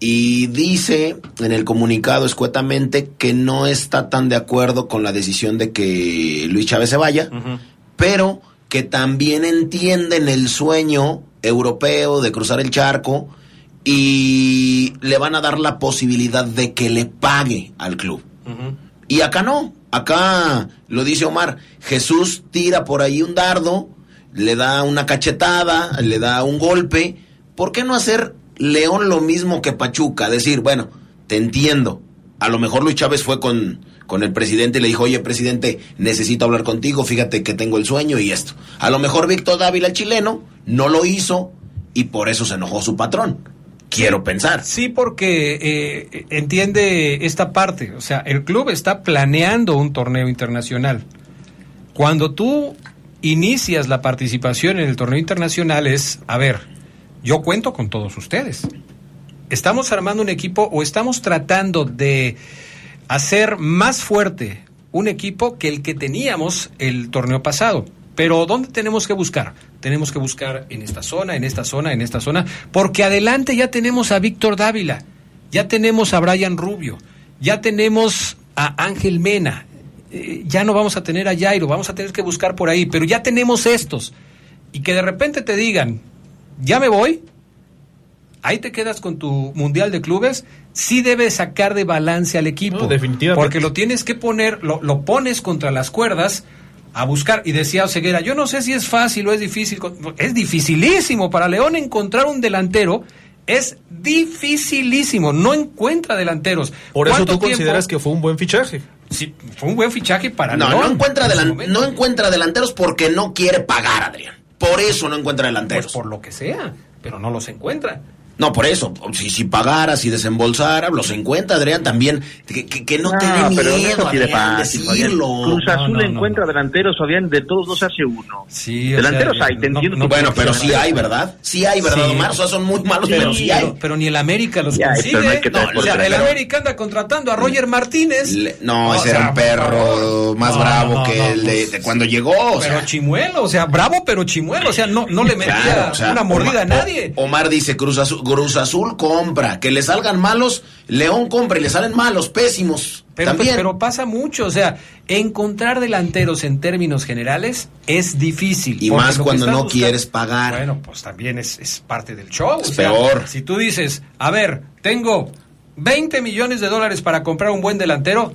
[SPEAKER 3] y dice en el comunicado escuetamente que no está tan de acuerdo con la decisión de que Luis Chávez se vaya, pero que también entienden el sueño europeo de cruzar el charco y le van a dar la posibilidad de que le pague al club. Y acá no, acá lo dice Omar, Jesús tira por ahí un dardo, le da una cachetada, le da un golpe. ¿Por qué no hacer León lo mismo que Pachuca? Decir, bueno, te entiendo. A lo mejor Luis Chávez fue con, con el presidente y le dijo, oye, presidente, necesito hablar contigo, fíjate que tengo el sueño y esto. A lo mejor Víctor Dávila, el chileno, no lo hizo y por eso se enojó su patrón. Quiero pensar.
[SPEAKER 1] Sí, porque eh, entiende esta parte. O sea, el club está planeando un torneo internacional. Cuando tú inicias la participación en el torneo internacional es, a ver, yo cuento con todos ustedes. Estamos armando un equipo o estamos tratando de hacer más fuerte un equipo que el que teníamos el torneo pasado. Pero ¿dónde tenemos que buscar? Tenemos que buscar en esta zona, en esta zona, en esta zona, porque adelante ya tenemos a Víctor Dávila, ya tenemos a Brian Rubio, ya tenemos a Ángel Mena, eh, ya no vamos a tener a Jairo, vamos a tener que buscar por ahí, pero ya tenemos estos. Y que de repente te digan, ya me voy, ahí te quedas con tu Mundial de Clubes, sí debes sacar de balance al equipo.
[SPEAKER 2] No, definitivamente.
[SPEAKER 1] Porque lo tienes que poner, lo, lo pones contra las cuerdas a buscar. Y decía Oseguera, yo no sé si es fácil o es difícil. Es dificilísimo para León encontrar un delantero. Es dificilísimo. No encuentra delanteros.
[SPEAKER 2] Por eso
[SPEAKER 1] ¿Cuánto
[SPEAKER 2] tú
[SPEAKER 1] tiempo?
[SPEAKER 2] consideras que fue un buen fichaje.
[SPEAKER 1] Sí, fue un buen fichaje para
[SPEAKER 3] No,
[SPEAKER 1] León.
[SPEAKER 3] no encuentra,
[SPEAKER 1] en
[SPEAKER 3] delan- no encuentra delanteros porque no quiere pagar, Adrián. Por eso no encuentra
[SPEAKER 1] Pues
[SPEAKER 3] delanteros.
[SPEAKER 1] por lo que sea, pero no los encuentra.
[SPEAKER 3] No, por eso. Si, si pagara, si desembolsara, los encuentra, Adrián, también. Que, que- que no, te dé
[SPEAKER 4] pero no
[SPEAKER 3] miedo,
[SPEAKER 4] de
[SPEAKER 3] Adrián,
[SPEAKER 4] fácil, Fabián.
[SPEAKER 3] decirlo.
[SPEAKER 4] Cruz
[SPEAKER 1] No,
[SPEAKER 4] Azul
[SPEAKER 1] no, no,
[SPEAKER 4] encuentra delanteros, Fabián, de todos los hace uno.
[SPEAKER 1] Sí, o
[SPEAKER 4] Delanteros
[SPEAKER 1] sea,
[SPEAKER 4] hay, te
[SPEAKER 1] no-
[SPEAKER 4] entiendo
[SPEAKER 1] no
[SPEAKER 3] Bueno, pero sí hay, ¿verdad? Sí hay, ¿verdad,
[SPEAKER 1] Sí.
[SPEAKER 3] Omar? O sea, son muy malos, pero,
[SPEAKER 1] Pero,
[SPEAKER 3] sí hay.
[SPEAKER 1] pero, pero ni el América los
[SPEAKER 4] Sí hay,
[SPEAKER 1] consigue.
[SPEAKER 4] no
[SPEAKER 1] o sea, el. América anda contratando a Roger Martínez.
[SPEAKER 3] Le- no,
[SPEAKER 1] O
[SPEAKER 3] ese
[SPEAKER 1] sea,
[SPEAKER 3] era un perro más
[SPEAKER 1] No,
[SPEAKER 3] bravo
[SPEAKER 1] no,
[SPEAKER 3] que
[SPEAKER 1] no,
[SPEAKER 3] el de,
[SPEAKER 1] pues,
[SPEAKER 3] de cuando llegó. O
[SPEAKER 1] pero
[SPEAKER 3] sea,
[SPEAKER 1] chimuelo, o sea, bravo, pero chimuelo. O sea, no, no le metía
[SPEAKER 3] o
[SPEAKER 1] una mordida a nadie.
[SPEAKER 3] O- Omar dice Cruz Azul, Cruz Azul compra, que le salgan malos, León compra y le salen malos, pésimos.
[SPEAKER 1] Pero,
[SPEAKER 3] también.
[SPEAKER 1] pero pasa mucho, o sea, encontrar delanteros en términos generales es difícil.
[SPEAKER 3] Y más cuando no
[SPEAKER 1] buscando-
[SPEAKER 3] quieres pagar.
[SPEAKER 1] Bueno, pues también es, es parte del show.
[SPEAKER 3] Es
[SPEAKER 1] o sea,
[SPEAKER 3] peor.
[SPEAKER 1] Si tú dices, a ver, tengo 20 millones de dólares para comprar un buen delantero,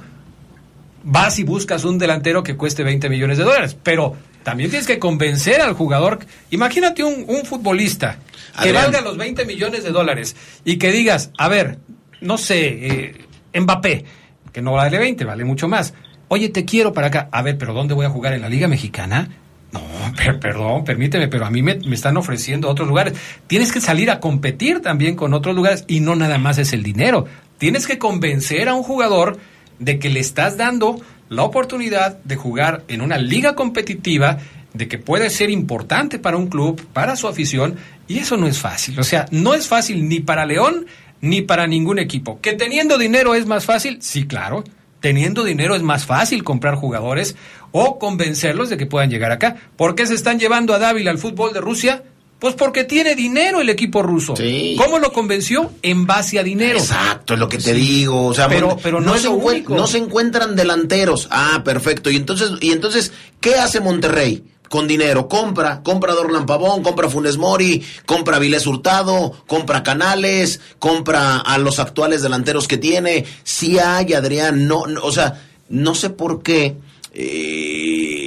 [SPEAKER 1] vas y buscas un delantero que cueste 20 millones de dólares. Pero también tienes que convencer al jugador. Imagínate un, un futbolista que
[SPEAKER 3] Adrián.
[SPEAKER 1] valga los 20 millones de dólares y que digas, a ver, no sé, eh, Mbappé, que no vale 20, vale mucho más. Oye, te quiero para acá. A ver, pero ¿dónde voy a jugar? ¿En la Liga Mexicana? No, per- perdón, permíteme, pero a mí me, me están ofreciendo otros lugares. Tienes que salir a competir también con otros lugares y no nada más es el dinero. Tienes que convencer a un jugador de que le estás dando la oportunidad de jugar en una liga competitiva, de que puede ser importante para un club, para su afición, y eso no es fácil. O sea, no es fácil ni para León ni para ningún equipo. ¿Que teniendo dinero es más fácil? Sí, claro. Teniendo dinero es más fácil comprar jugadores o convencerlos de que puedan llegar acá. ¿Por qué se están llevando a Dávila al fútbol de Rusia? Pues porque tiene dinero el equipo ruso.
[SPEAKER 3] Sí.
[SPEAKER 1] ¿Cómo lo convenció? En base a dinero.
[SPEAKER 3] Exacto, es lo que te digo. O sea,
[SPEAKER 1] Pero- pero no es
[SPEAKER 3] se
[SPEAKER 1] único.
[SPEAKER 3] no se encuentran delanteros. Ah, perfecto. Y entonces, y entonces, ¿qué hace Monterrey? Con dinero, compra, compra Dorlan Pavón, compra Funes Mori, compra Vilés Hurtado, compra Canales, compra a los actuales delanteros que tiene. Sí hay, Adrián, no, no, o sea, no sé por qué eh,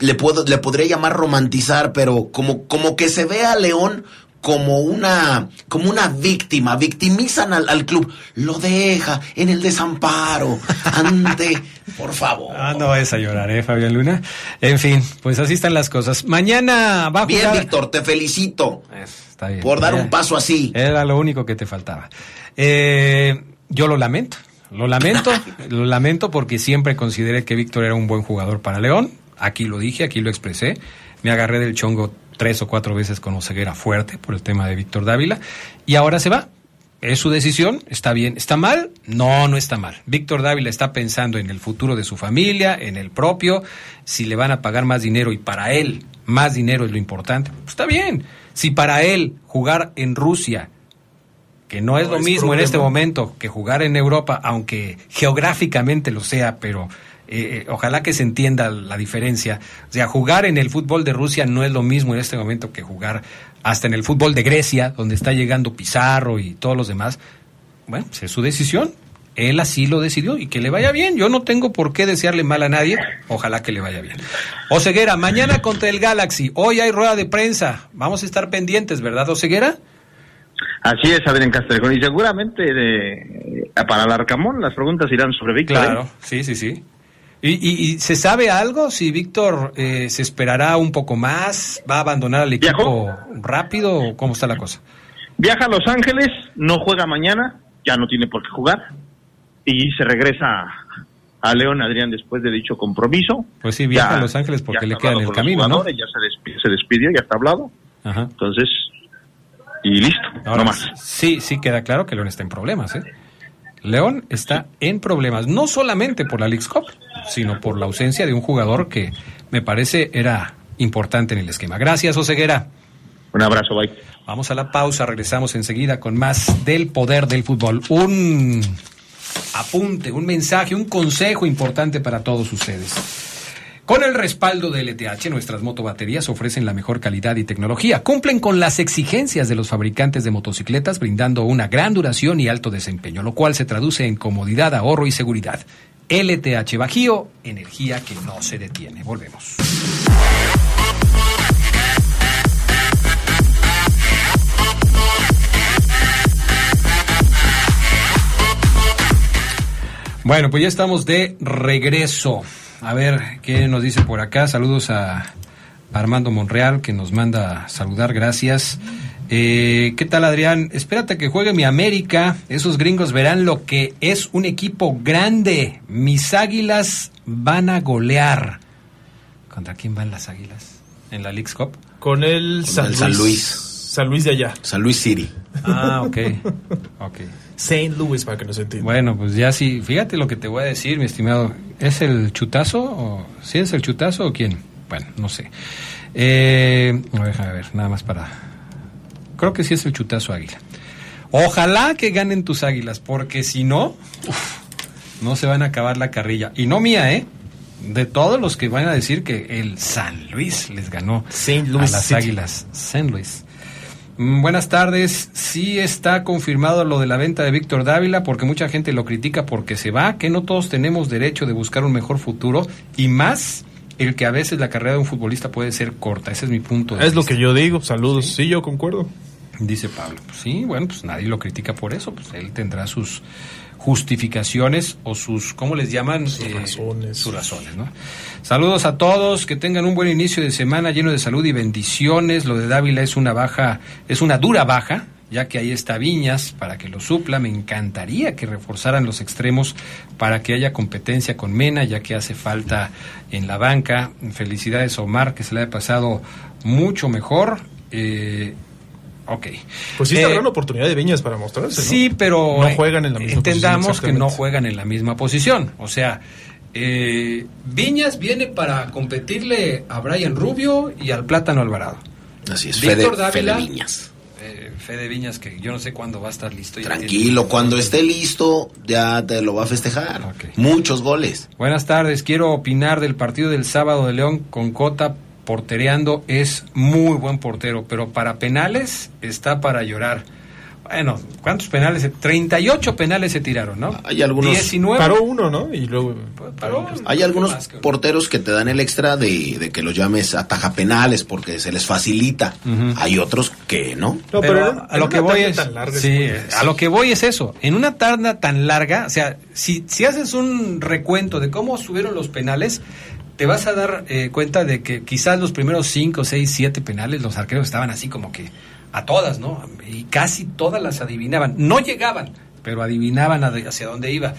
[SPEAKER 3] le puedo, le podría llamar romantizar, pero como, como que se ve a León como una, como una víctima, victimizan al, al club, lo deja en el desamparo, ante, por favor.
[SPEAKER 1] Ah, no vayas a llorar, ¿eh, Fabián Luna? En fin, pues así están las cosas. Mañana va a
[SPEAKER 3] Bien,
[SPEAKER 1] jugar...
[SPEAKER 3] Víctor, te felicito
[SPEAKER 1] está bien.
[SPEAKER 3] por dar un paso así.
[SPEAKER 1] Era lo único que te faltaba. Eh, yo lo lamento, lo lamento, lo lamento porque siempre consideré que Víctor era un buen jugador para León. Aquí lo dije, aquí lo expresé. Me agarré del chongo tres o cuatro veces con Oseguera fuerte por el tema de Víctor Dávila. Y ahora se va. Es su decisión, está bien. ¿Está mal? No, no está mal. Víctor Dávila está pensando en el futuro de su familia, en el propio, si le van a pagar más dinero y para él más dinero es lo importante. Pues está bien. Si para él jugar en Rusia que no es lo
[SPEAKER 2] es
[SPEAKER 1] mismo en este momento que jugar en Europa, aunque geográficamente lo sea, pero eh, eh, ojalá que se entienda la diferencia. O sea, jugar en el fútbol de Rusia no es lo mismo en este momento que jugar hasta en el fútbol de Grecia, donde está llegando Pizarro y todos los demás. Bueno, pues es su decisión. Él así lo decidió y que le vaya bien. Yo no tengo por qué desearle mal a nadie. Ojalá que le vaya bien. Oseguera, mañana contra el Galaxy. Hoy hay rueda de prensa. Vamos a estar pendientes, ¿verdad, Oseguera?
[SPEAKER 4] Así es, Adrián Castrejón. Y seguramente de, para el Arcamón las preguntas irán sobre Víctor. ¿eh?
[SPEAKER 1] Claro, sí, sí, sí. ¿Y, y, y se sabe algo? Si Víctor eh, se esperará un poco más, va a abandonar al equipo
[SPEAKER 4] ¿Viajó?
[SPEAKER 1] rápido o cómo está la cosa.
[SPEAKER 4] Viaja a Los Ángeles, no juega mañana, ya no tiene por qué jugar. Y se regresa a León Adrián después de dicho compromiso.
[SPEAKER 1] Pues sí, viaja
[SPEAKER 4] Ya-
[SPEAKER 1] a Los Ángeles porque le queda en el camino, ¿no?
[SPEAKER 4] Ya se, despi- se despidió, ya está hablado.
[SPEAKER 1] Ajá.
[SPEAKER 4] Entonces, y listo,
[SPEAKER 1] Ahora,
[SPEAKER 4] no más.
[SPEAKER 1] Sí, sí queda claro que León está en problemas, ¿eh? León está en problemas, no solamente por la Leagues Cup, sino por la ausencia de un jugador que me parece era importante en el esquema. Gracias, Oseguera.
[SPEAKER 4] Un abrazo, bye.
[SPEAKER 1] Vamos a la pausa, regresamos enseguida con más del poder del fútbol. Un apunte, un mensaje, un consejo importante para todos ustedes. Con el respaldo de LTH, nuestras motobaterías ofrecen la mejor calidad y tecnología. Cumplen con las exigencias de los fabricantes de motocicletas, brindando una gran duración y alto desempeño, lo cual se traduce en comodidad, ahorro y seguridad. LTH Bajío, energía que no se detiene. Volvemos. Bueno, pues ya estamos de regreso. A ver qué nos dice por acá. Saludos a Armando Monreal que nos manda saludar, gracias. Eh, ¿Qué tal Adrián? Espérate que juegue mi América. Esos gringos verán lo que es un equipo grande. Mis águilas van a golear. ¿Contra quién van las águilas? ¿En la League's Cup?
[SPEAKER 2] Con el
[SPEAKER 3] Con
[SPEAKER 2] San,
[SPEAKER 3] el
[SPEAKER 2] Luis.
[SPEAKER 3] San Luis.
[SPEAKER 2] San Luis de allá.
[SPEAKER 3] San Luis City.
[SPEAKER 1] Ah, ok. ok.
[SPEAKER 2] Saint Louis, para que nos entiendan.
[SPEAKER 1] Bueno, pues ya sí, fíjate lo que te voy a decir, mi estimado. ¿Es el chutazo? O, ¿Sí es el chutazo o quién? Bueno, no sé. Eh, no, déjame ver, nada más para... Creo que sí es el chutazo águila. Ojalá que ganen tus águilas, porque si no, uf, no se van a acabar la carrilla. Y no mía, ¿eh? De todos los que van a decir que el San Luis les ganó
[SPEAKER 2] Saint Louis
[SPEAKER 1] a las
[SPEAKER 2] City.
[SPEAKER 1] águilas. San Luis. Mm, Buenas tardes. Sí está confirmado lo de la venta de Víctor Dávila porque mucha gente lo critica porque se va, que no todos tenemos derecho de buscar un mejor futuro y más el que a veces la carrera de un futbolista puede ser corta. Ese es mi punto de
[SPEAKER 2] Es lo que yo digo. Saludos. Sí, yo concuerdo.
[SPEAKER 1] Dice Pablo. Pues sí, bueno, pues nadie lo critica por eso. Pues él tendrá sus justificaciones o sus, ¿cómo les llaman?
[SPEAKER 2] Sus razones.
[SPEAKER 1] Sus razones, ¿no? Saludos a todos, que tengan un buen inicio de semana lleno de salud y bendiciones. Lo de Dávila es una baja, es una dura baja, ya que ahí está Viñas para que lo supla. Me encantaría que reforzaran los extremos para que haya competencia con Mena, ya que hace falta en la banca. Felicidades a Omar, que se le ha pasado mucho mejor. Eh, ok.
[SPEAKER 2] Pues sí, está
[SPEAKER 1] Eh,
[SPEAKER 2] gran oportunidad de Viñas para mostrarse. ¿no?
[SPEAKER 1] Sí, pero
[SPEAKER 2] No
[SPEAKER 1] eh,
[SPEAKER 2] juegan en la misma
[SPEAKER 1] entendamos
[SPEAKER 2] posición,
[SPEAKER 1] que no juegan en la misma posición. O sea, eh, Viñas viene para competirle a Brian Rubio y al Plátano Alvarado.
[SPEAKER 3] Así es,
[SPEAKER 1] Víctor
[SPEAKER 3] Fede,
[SPEAKER 1] Dávila.
[SPEAKER 3] Fede Viñas.
[SPEAKER 1] Eh, Fede Viñas, que yo no sé cuándo va a estar listo.
[SPEAKER 3] Tranquilo, cuando esté listo ya te lo va a festejar. Muchos goles.
[SPEAKER 1] Buenas tardes, quiero opinar del partido del sábado de León con Cota portereando. Es muy buen portero, pero para penales está para llorar. Bueno, ¿cuántos penales? se- 38 penales se tiraron, ¿no?
[SPEAKER 3] Hay algunos-
[SPEAKER 1] 19.
[SPEAKER 2] Paró uno, ¿no? Y luego.
[SPEAKER 1] Paró.
[SPEAKER 3] Hay algunos porteros que te dan el extra de, de que los llames ataja penales porque se les facilita. hay otros que no.
[SPEAKER 2] No,
[SPEAKER 1] pero,
[SPEAKER 2] pero en-
[SPEAKER 1] a
[SPEAKER 2] en
[SPEAKER 1] lo
[SPEAKER 2] una
[SPEAKER 1] que voy es
[SPEAKER 2] tan larga es
[SPEAKER 1] sí, a lo que voy es eso en una tanda tan larga o sea si, si haces un recuento de cómo subieron los penales te vas a dar eh, cuenta de que quizás los primeros 5, 6, 7 penales los arqueros estaban así como que a todas no y casi todas las adivinaban no llegaban pero adivinaban hacia dónde iba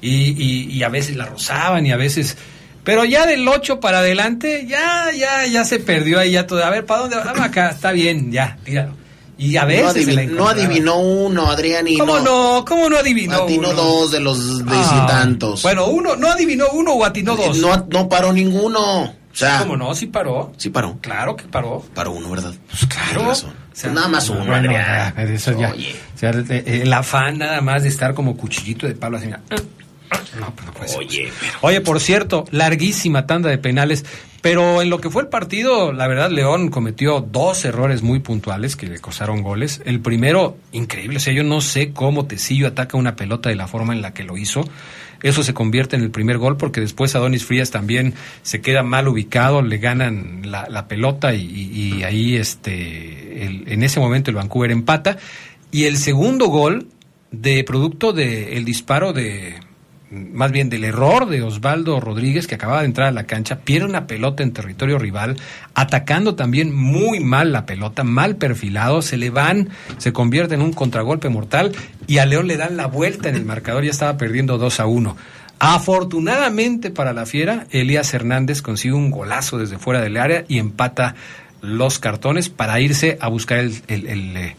[SPEAKER 1] y, y, y a veces la rozaban y a veces pero ya del 8 para adelante, ya, ya, ya se perdió ahí ya todo. A ver, ¿para dónde va? Acá, está bien, ya, tíralo. Y a
[SPEAKER 3] No,
[SPEAKER 1] veces se
[SPEAKER 3] adivi-
[SPEAKER 1] la
[SPEAKER 3] no adivinó uno, Adrián, y
[SPEAKER 1] ¿Cómo no? ¿Cómo no adivinó?
[SPEAKER 3] Atinó
[SPEAKER 1] uno?
[SPEAKER 3] dos de los
[SPEAKER 1] Ah,
[SPEAKER 3] y tantos.
[SPEAKER 1] Bueno, uno, no adivinó uno o atinó dos.
[SPEAKER 3] No, no paró ninguno. O sea,
[SPEAKER 1] ¿Cómo no? Sí paró.
[SPEAKER 3] sí paró.
[SPEAKER 1] Claro que paró.
[SPEAKER 3] Paró uno, ¿verdad?
[SPEAKER 1] Pues claro. O sea,
[SPEAKER 3] nada más
[SPEAKER 1] no,
[SPEAKER 3] uno,
[SPEAKER 1] bueno,
[SPEAKER 3] Adrián.
[SPEAKER 1] ya, eso ya.
[SPEAKER 3] Oye.
[SPEAKER 1] O sea, el, el afán nada más de estar como cuchillito de palo así. mira. No, pues no puede ser.
[SPEAKER 3] Oye, pero-
[SPEAKER 1] Oye, por cierto, larguísima tanda de penales, pero en lo que fue el partido, la verdad, León cometió dos errores muy puntuales que le costaron goles. El primero, increíble, o sea, yo no sé cómo Tecillo ataca una pelota de la forma en la que lo hizo. Eso se convierte en el primer gol porque después Adonis Frías también se queda mal ubicado, le ganan la, la pelota y, y- y ahí este, el- en ese momento el Vancouver empata. Y el segundo gol de producto del disparo de, más bien del error de Osvaldo Rodríguez, que acababa de entrar a la cancha, pierde una pelota en territorio rival, atacando también muy mal la pelota, mal perfilado, se le van, se convierte en un contragolpe mortal y a León le dan la vuelta en el marcador, ya estaba perdiendo 2 a 1. Afortunadamente para la Fiera, Elías Hernández consigue un golazo desde fuera del área y empata los cartones para irse a buscar el, el, el, eh,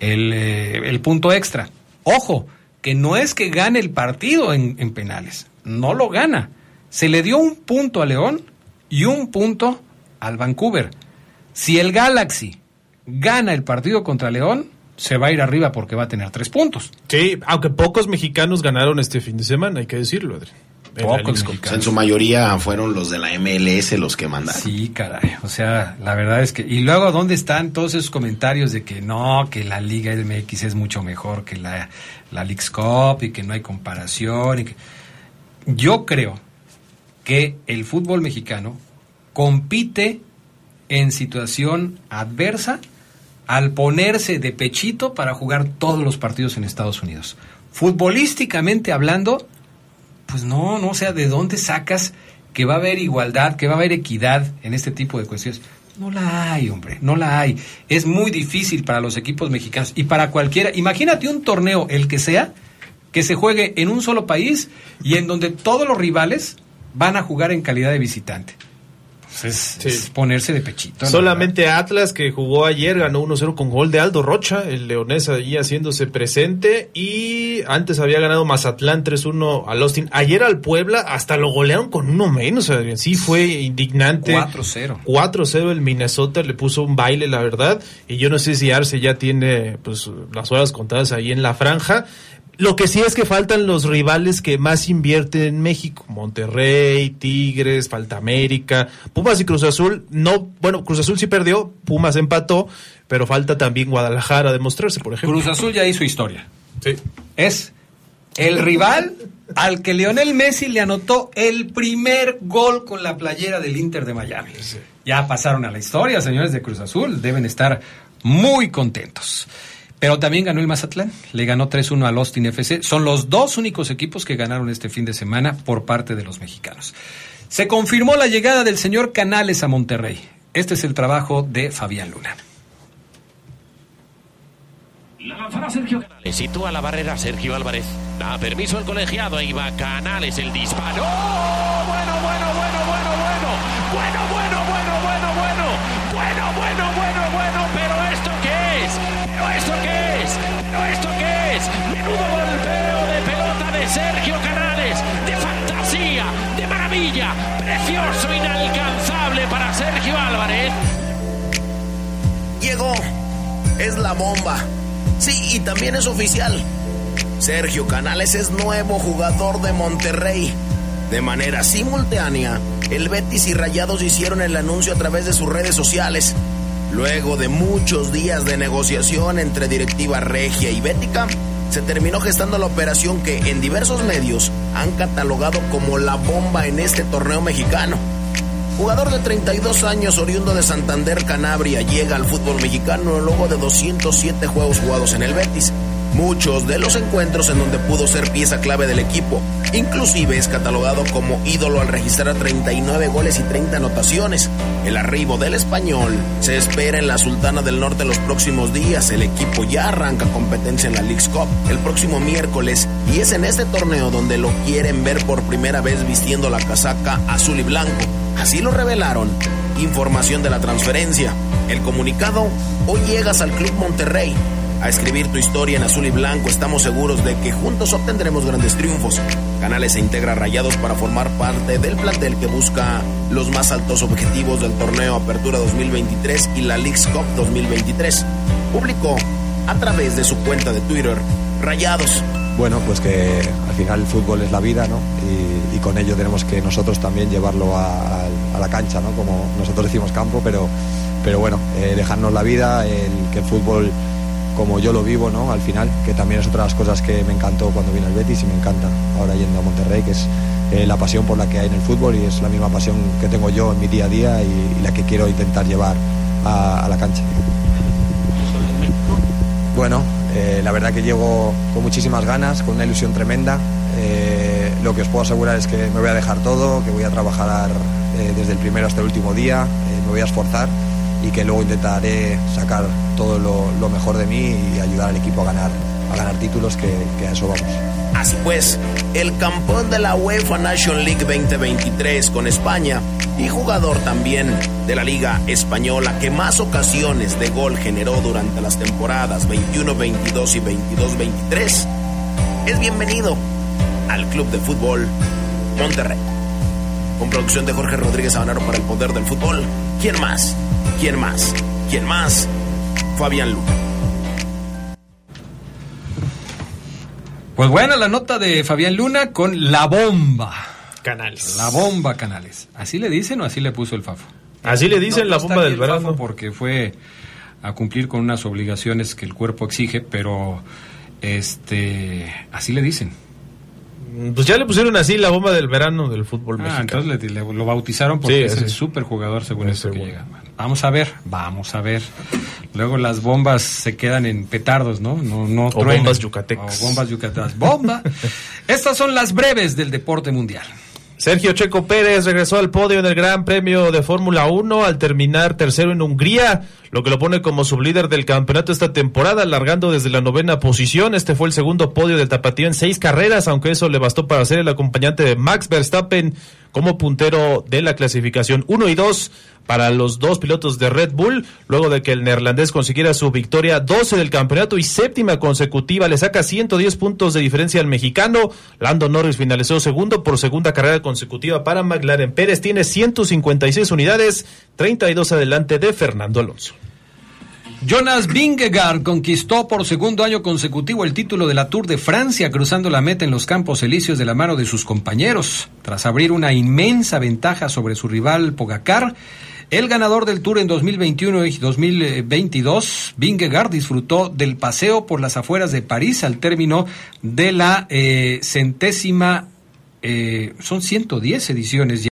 [SPEAKER 1] eh, el punto extra. Ojo, que no es que gane el partido en, en, penales, no lo gana. Se le dio un punto a León y un punto al Vancouver. Si el Galaxy gana el partido contra León, se va a ir arriba porque va a tener tres puntos.
[SPEAKER 2] Sí, aunque pocos mexicanos ganaron este fin de semana, hay que decirlo, Adri. En,
[SPEAKER 3] Pocos su mayoría fueron los de la MLS los que mandaron.
[SPEAKER 1] Sí, caray. O sea, la verdad es que. Y luego, ¿dónde están todos esos comentarios de que no, que la Liga MX es mucho mejor que la, la Leagues Cup y que no hay comparación? Y que... Yo creo que el fútbol mexicano compite en situación adversa al ponerse de pechito para jugar todos los partidos en Estados Unidos. Futbolísticamente hablando, pues no, no, o sea, ¿de dónde sacas que va a haber igualdad, que va a haber equidad en este tipo de cuestiones? No la hay, hombre, no la hay. Es muy difícil para los equipos mexicanos y para cualquiera. Imagínate un torneo, el que sea, que se juegue en un solo país y en donde todos los rivales van a jugar en calidad de visitante. Es, sí. es, ponerse de pechito.
[SPEAKER 2] Solamente verdad. Atlas, que jugó ayer, ganó 1-0 con gol de Aldo Rocha, el leonés allí haciéndose presente. Y antes había ganado Mazatlán 3-1 al Austin. Ayer al Puebla hasta lo golearon con uno menos, Adrián. Sí, fue indignante.
[SPEAKER 1] 4-0.
[SPEAKER 2] 4-0 el Minnesota, le puso un baile, la verdad. Y yo no sé si Arce ya tiene pues las horas contadas ahí en la franja. Lo que sí es que faltan los rivales que más invierten en México. Monterrey, Tigres, falta América, Pumas y Cruz Azul. No, bueno, Cruz Azul sí perdió, Pumas empató, pero falta también Guadalajara demostrarse, por ejemplo.
[SPEAKER 1] Cruz Azul ya hizo historia.
[SPEAKER 2] Sí.
[SPEAKER 1] Es el rival al que Lionel Messi le anotó el primer gol con la playera del Inter de Miami. Sí. Ya pasaron a la historia, señores de Cruz Azul. Deben estar muy contentos. Pero también ganó el Mazatlán, le ganó 3-1 al Austin FC. Son los dos únicos equipos que ganaron este fin de semana por parte de los mexicanos. Se confirmó la llegada del señor Canales a Monterrey. Este es el trabajo de Fabián Luna.
[SPEAKER 5] La Sergio Canales. Sitúa la barrera Sergio Álvarez. Da permiso el colegiado. Ahí va Canales el disparo. ¡Oh! Bueno, bueno, bueno, bueno, bueno. Bueno, bueno, bueno, bueno, bueno. Bueno, bueno, bueno, bueno. Pero esto qué es? ¿Pero esto qué Menudo golpeo de pelota de Sergio Canales. De fantasía, de maravilla. Precioso, inalcanzable para Sergio Álvarez.
[SPEAKER 3] Llegó. Es la bomba. Sí, y también es oficial. Sergio Canales es nuevo jugador de Monterrey. De manera simultánea, el Betis y Rayados hicieron el anuncio a través de sus redes sociales. Luego de muchos días de negociación entre directiva regia y bética, se terminó gestando la operación que en diversos medios han catalogado como la bomba en este torneo mexicano. Jugador de 32 años, oriundo de Santander, Canabria, llega al fútbol mexicano luego de 207 juegos jugados en el Betis. Muchos de los encuentros en donde pudo ser pieza clave del equipo. Inclusive es catalogado como ídolo al registrar 39 goles y 30 anotaciones. El arribo del español se espera en la Sultana del Norte los próximos días. El equipo ya arranca competencia en la League's Cup el próximo miércoles y es en este torneo donde lo quieren ver por primera vez vistiendo la casaca azul y blanco. Así lo revelaron. Información de la transferencia. El comunicado, hoy llegas al Club Monterrey. A escribir tu historia en azul y blanco, estamos seguros de que juntos obtendremos grandes triunfos. Canales se integra Rayados para formar parte del plantel que busca los más altos objetivos del torneo Apertura 2023 y la League's Cup 2023. Publicó a través de su cuenta de Twitter, Rayados,
[SPEAKER 6] bueno, pues que al final el fútbol es la vida, ¿no? Y, y con ello tenemos que nosotros también llevarlo a, a, la cancha, ¿no? Como nosotros decimos campo, pero, pero bueno, eh, dejarnos la vida, el, que el fútbol como yo lo vivo, ¿no? Al final, que también es otra de las cosas que me encantó cuando vine al Betis y me encanta ahora yendo a Monterrey, que es eh, la pasión por la que hay en el fútbol y es la misma pasión que tengo yo en mi día a día y, y la que quiero intentar llevar a, a la cancha. Bueno, eh, la verdad que llego con muchísimas ganas, con una ilusión tremenda. Eh, lo que os puedo asegurar es que me voy a dejar todo, que voy a trabajar eh, desde el primero hasta el último día, eh, me voy a esforzar y que luego intentaré sacar todo lo, lo mejor de mí y ayudar al equipo a ganar, a ganar títulos, que, que a eso vamos.
[SPEAKER 3] Así pues, el campeón de la UEFA Nation League 2023 con España y jugador también de la Liga Española que más ocasiones de gol generó durante las temporadas 21-22 y 22-23, es bienvenido al Club de Fútbol Monterrey. Con producción de Jorge Rodríguez Habanero para el Poder del Fútbol. ¿Quién más? ¿Quién más? ¿Quién más? Fabián Luna.
[SPEAKER 1] Pues buena la nota de Fabián Luna con la bomba.
[SPEAKER 2] Canales.
[SPEAKER 1] La bomba Canales. ¿Así le dicen o así le puso el Fafo?
[SPEAKER 2] Así le dicen
[SPEAKER 1] No,
[SPEAKER 2] la bomba del verano.
[SPEAKER 1] Porque fue a cumplir con unas obligaciones que el cuerpo exige, pero este así le dicen.
[SPEAKER 2] Pues ya le pusieron así la bomba del verano del fútbol
[SPEAKER 1] Ah,
[SPEAKER 2] mexicano.
[SPEAKER 1] entonces le- le- lo bautizaron porque
[SPEAKER 2] Sí,
[SPEAKER 1] es
[SPEAKER 2] sí.
[SPEAKER 1] el superjugador según
[SPEAKER 2] Es
[SPEAKER 1] esto que llega. Vamos a ver, vamos a ver. Luego las bombas se quedan en petardos, ¿no? No, no
[SPEAKER 2] O
[SPEAKER 1] truenan.
[SPEAKER 2] bombas yucatecas.
[SPEAKER 1] O bombas yucatecas. ¡Bomba! Estas son las breves del deporte mundial.
[SPEAKER 2] Sergio Checo Pérez regresó al podio en el Gran Premio de Fórmula 1 al terminar tercero en Hungría, lo que lo pone como sublíder del campeonato esta temporada, largando desde la novena posición. Este fue el segundo podio del Tapatío en seis carreras, aunque eso le bastó para ser el acompañante de Max Verstappen como puntero de la clasificación 1 y 2 para los dos pilotos de Red Bull, luego de que el neerlandés consiguiera su victoria 12 del campeonato y séptima consecutiva, le saca 110 puntos de diferencia al mexicano. Lando Norris finalizó segundo por segunda carrera consecutiva para McLaren. Pérez tiene 156 unidades, 32 adelante de Fernando Alonso.
[SPEAKER 1] Jonas Vingegaard conquistó por segundo año consecutivo el título de la Tour de Francia, cruzando la meta en los Campos Elíseos de la mano de sus compañeros. Tras abrir una inmensa ventaja sobre su rival Pogacar, el ganador del Tour en 2021 y 2022, Vingegaard, disfrutó del paseo por las afueras de París al término de la eh, centésima, eh, son 110 ediciones ya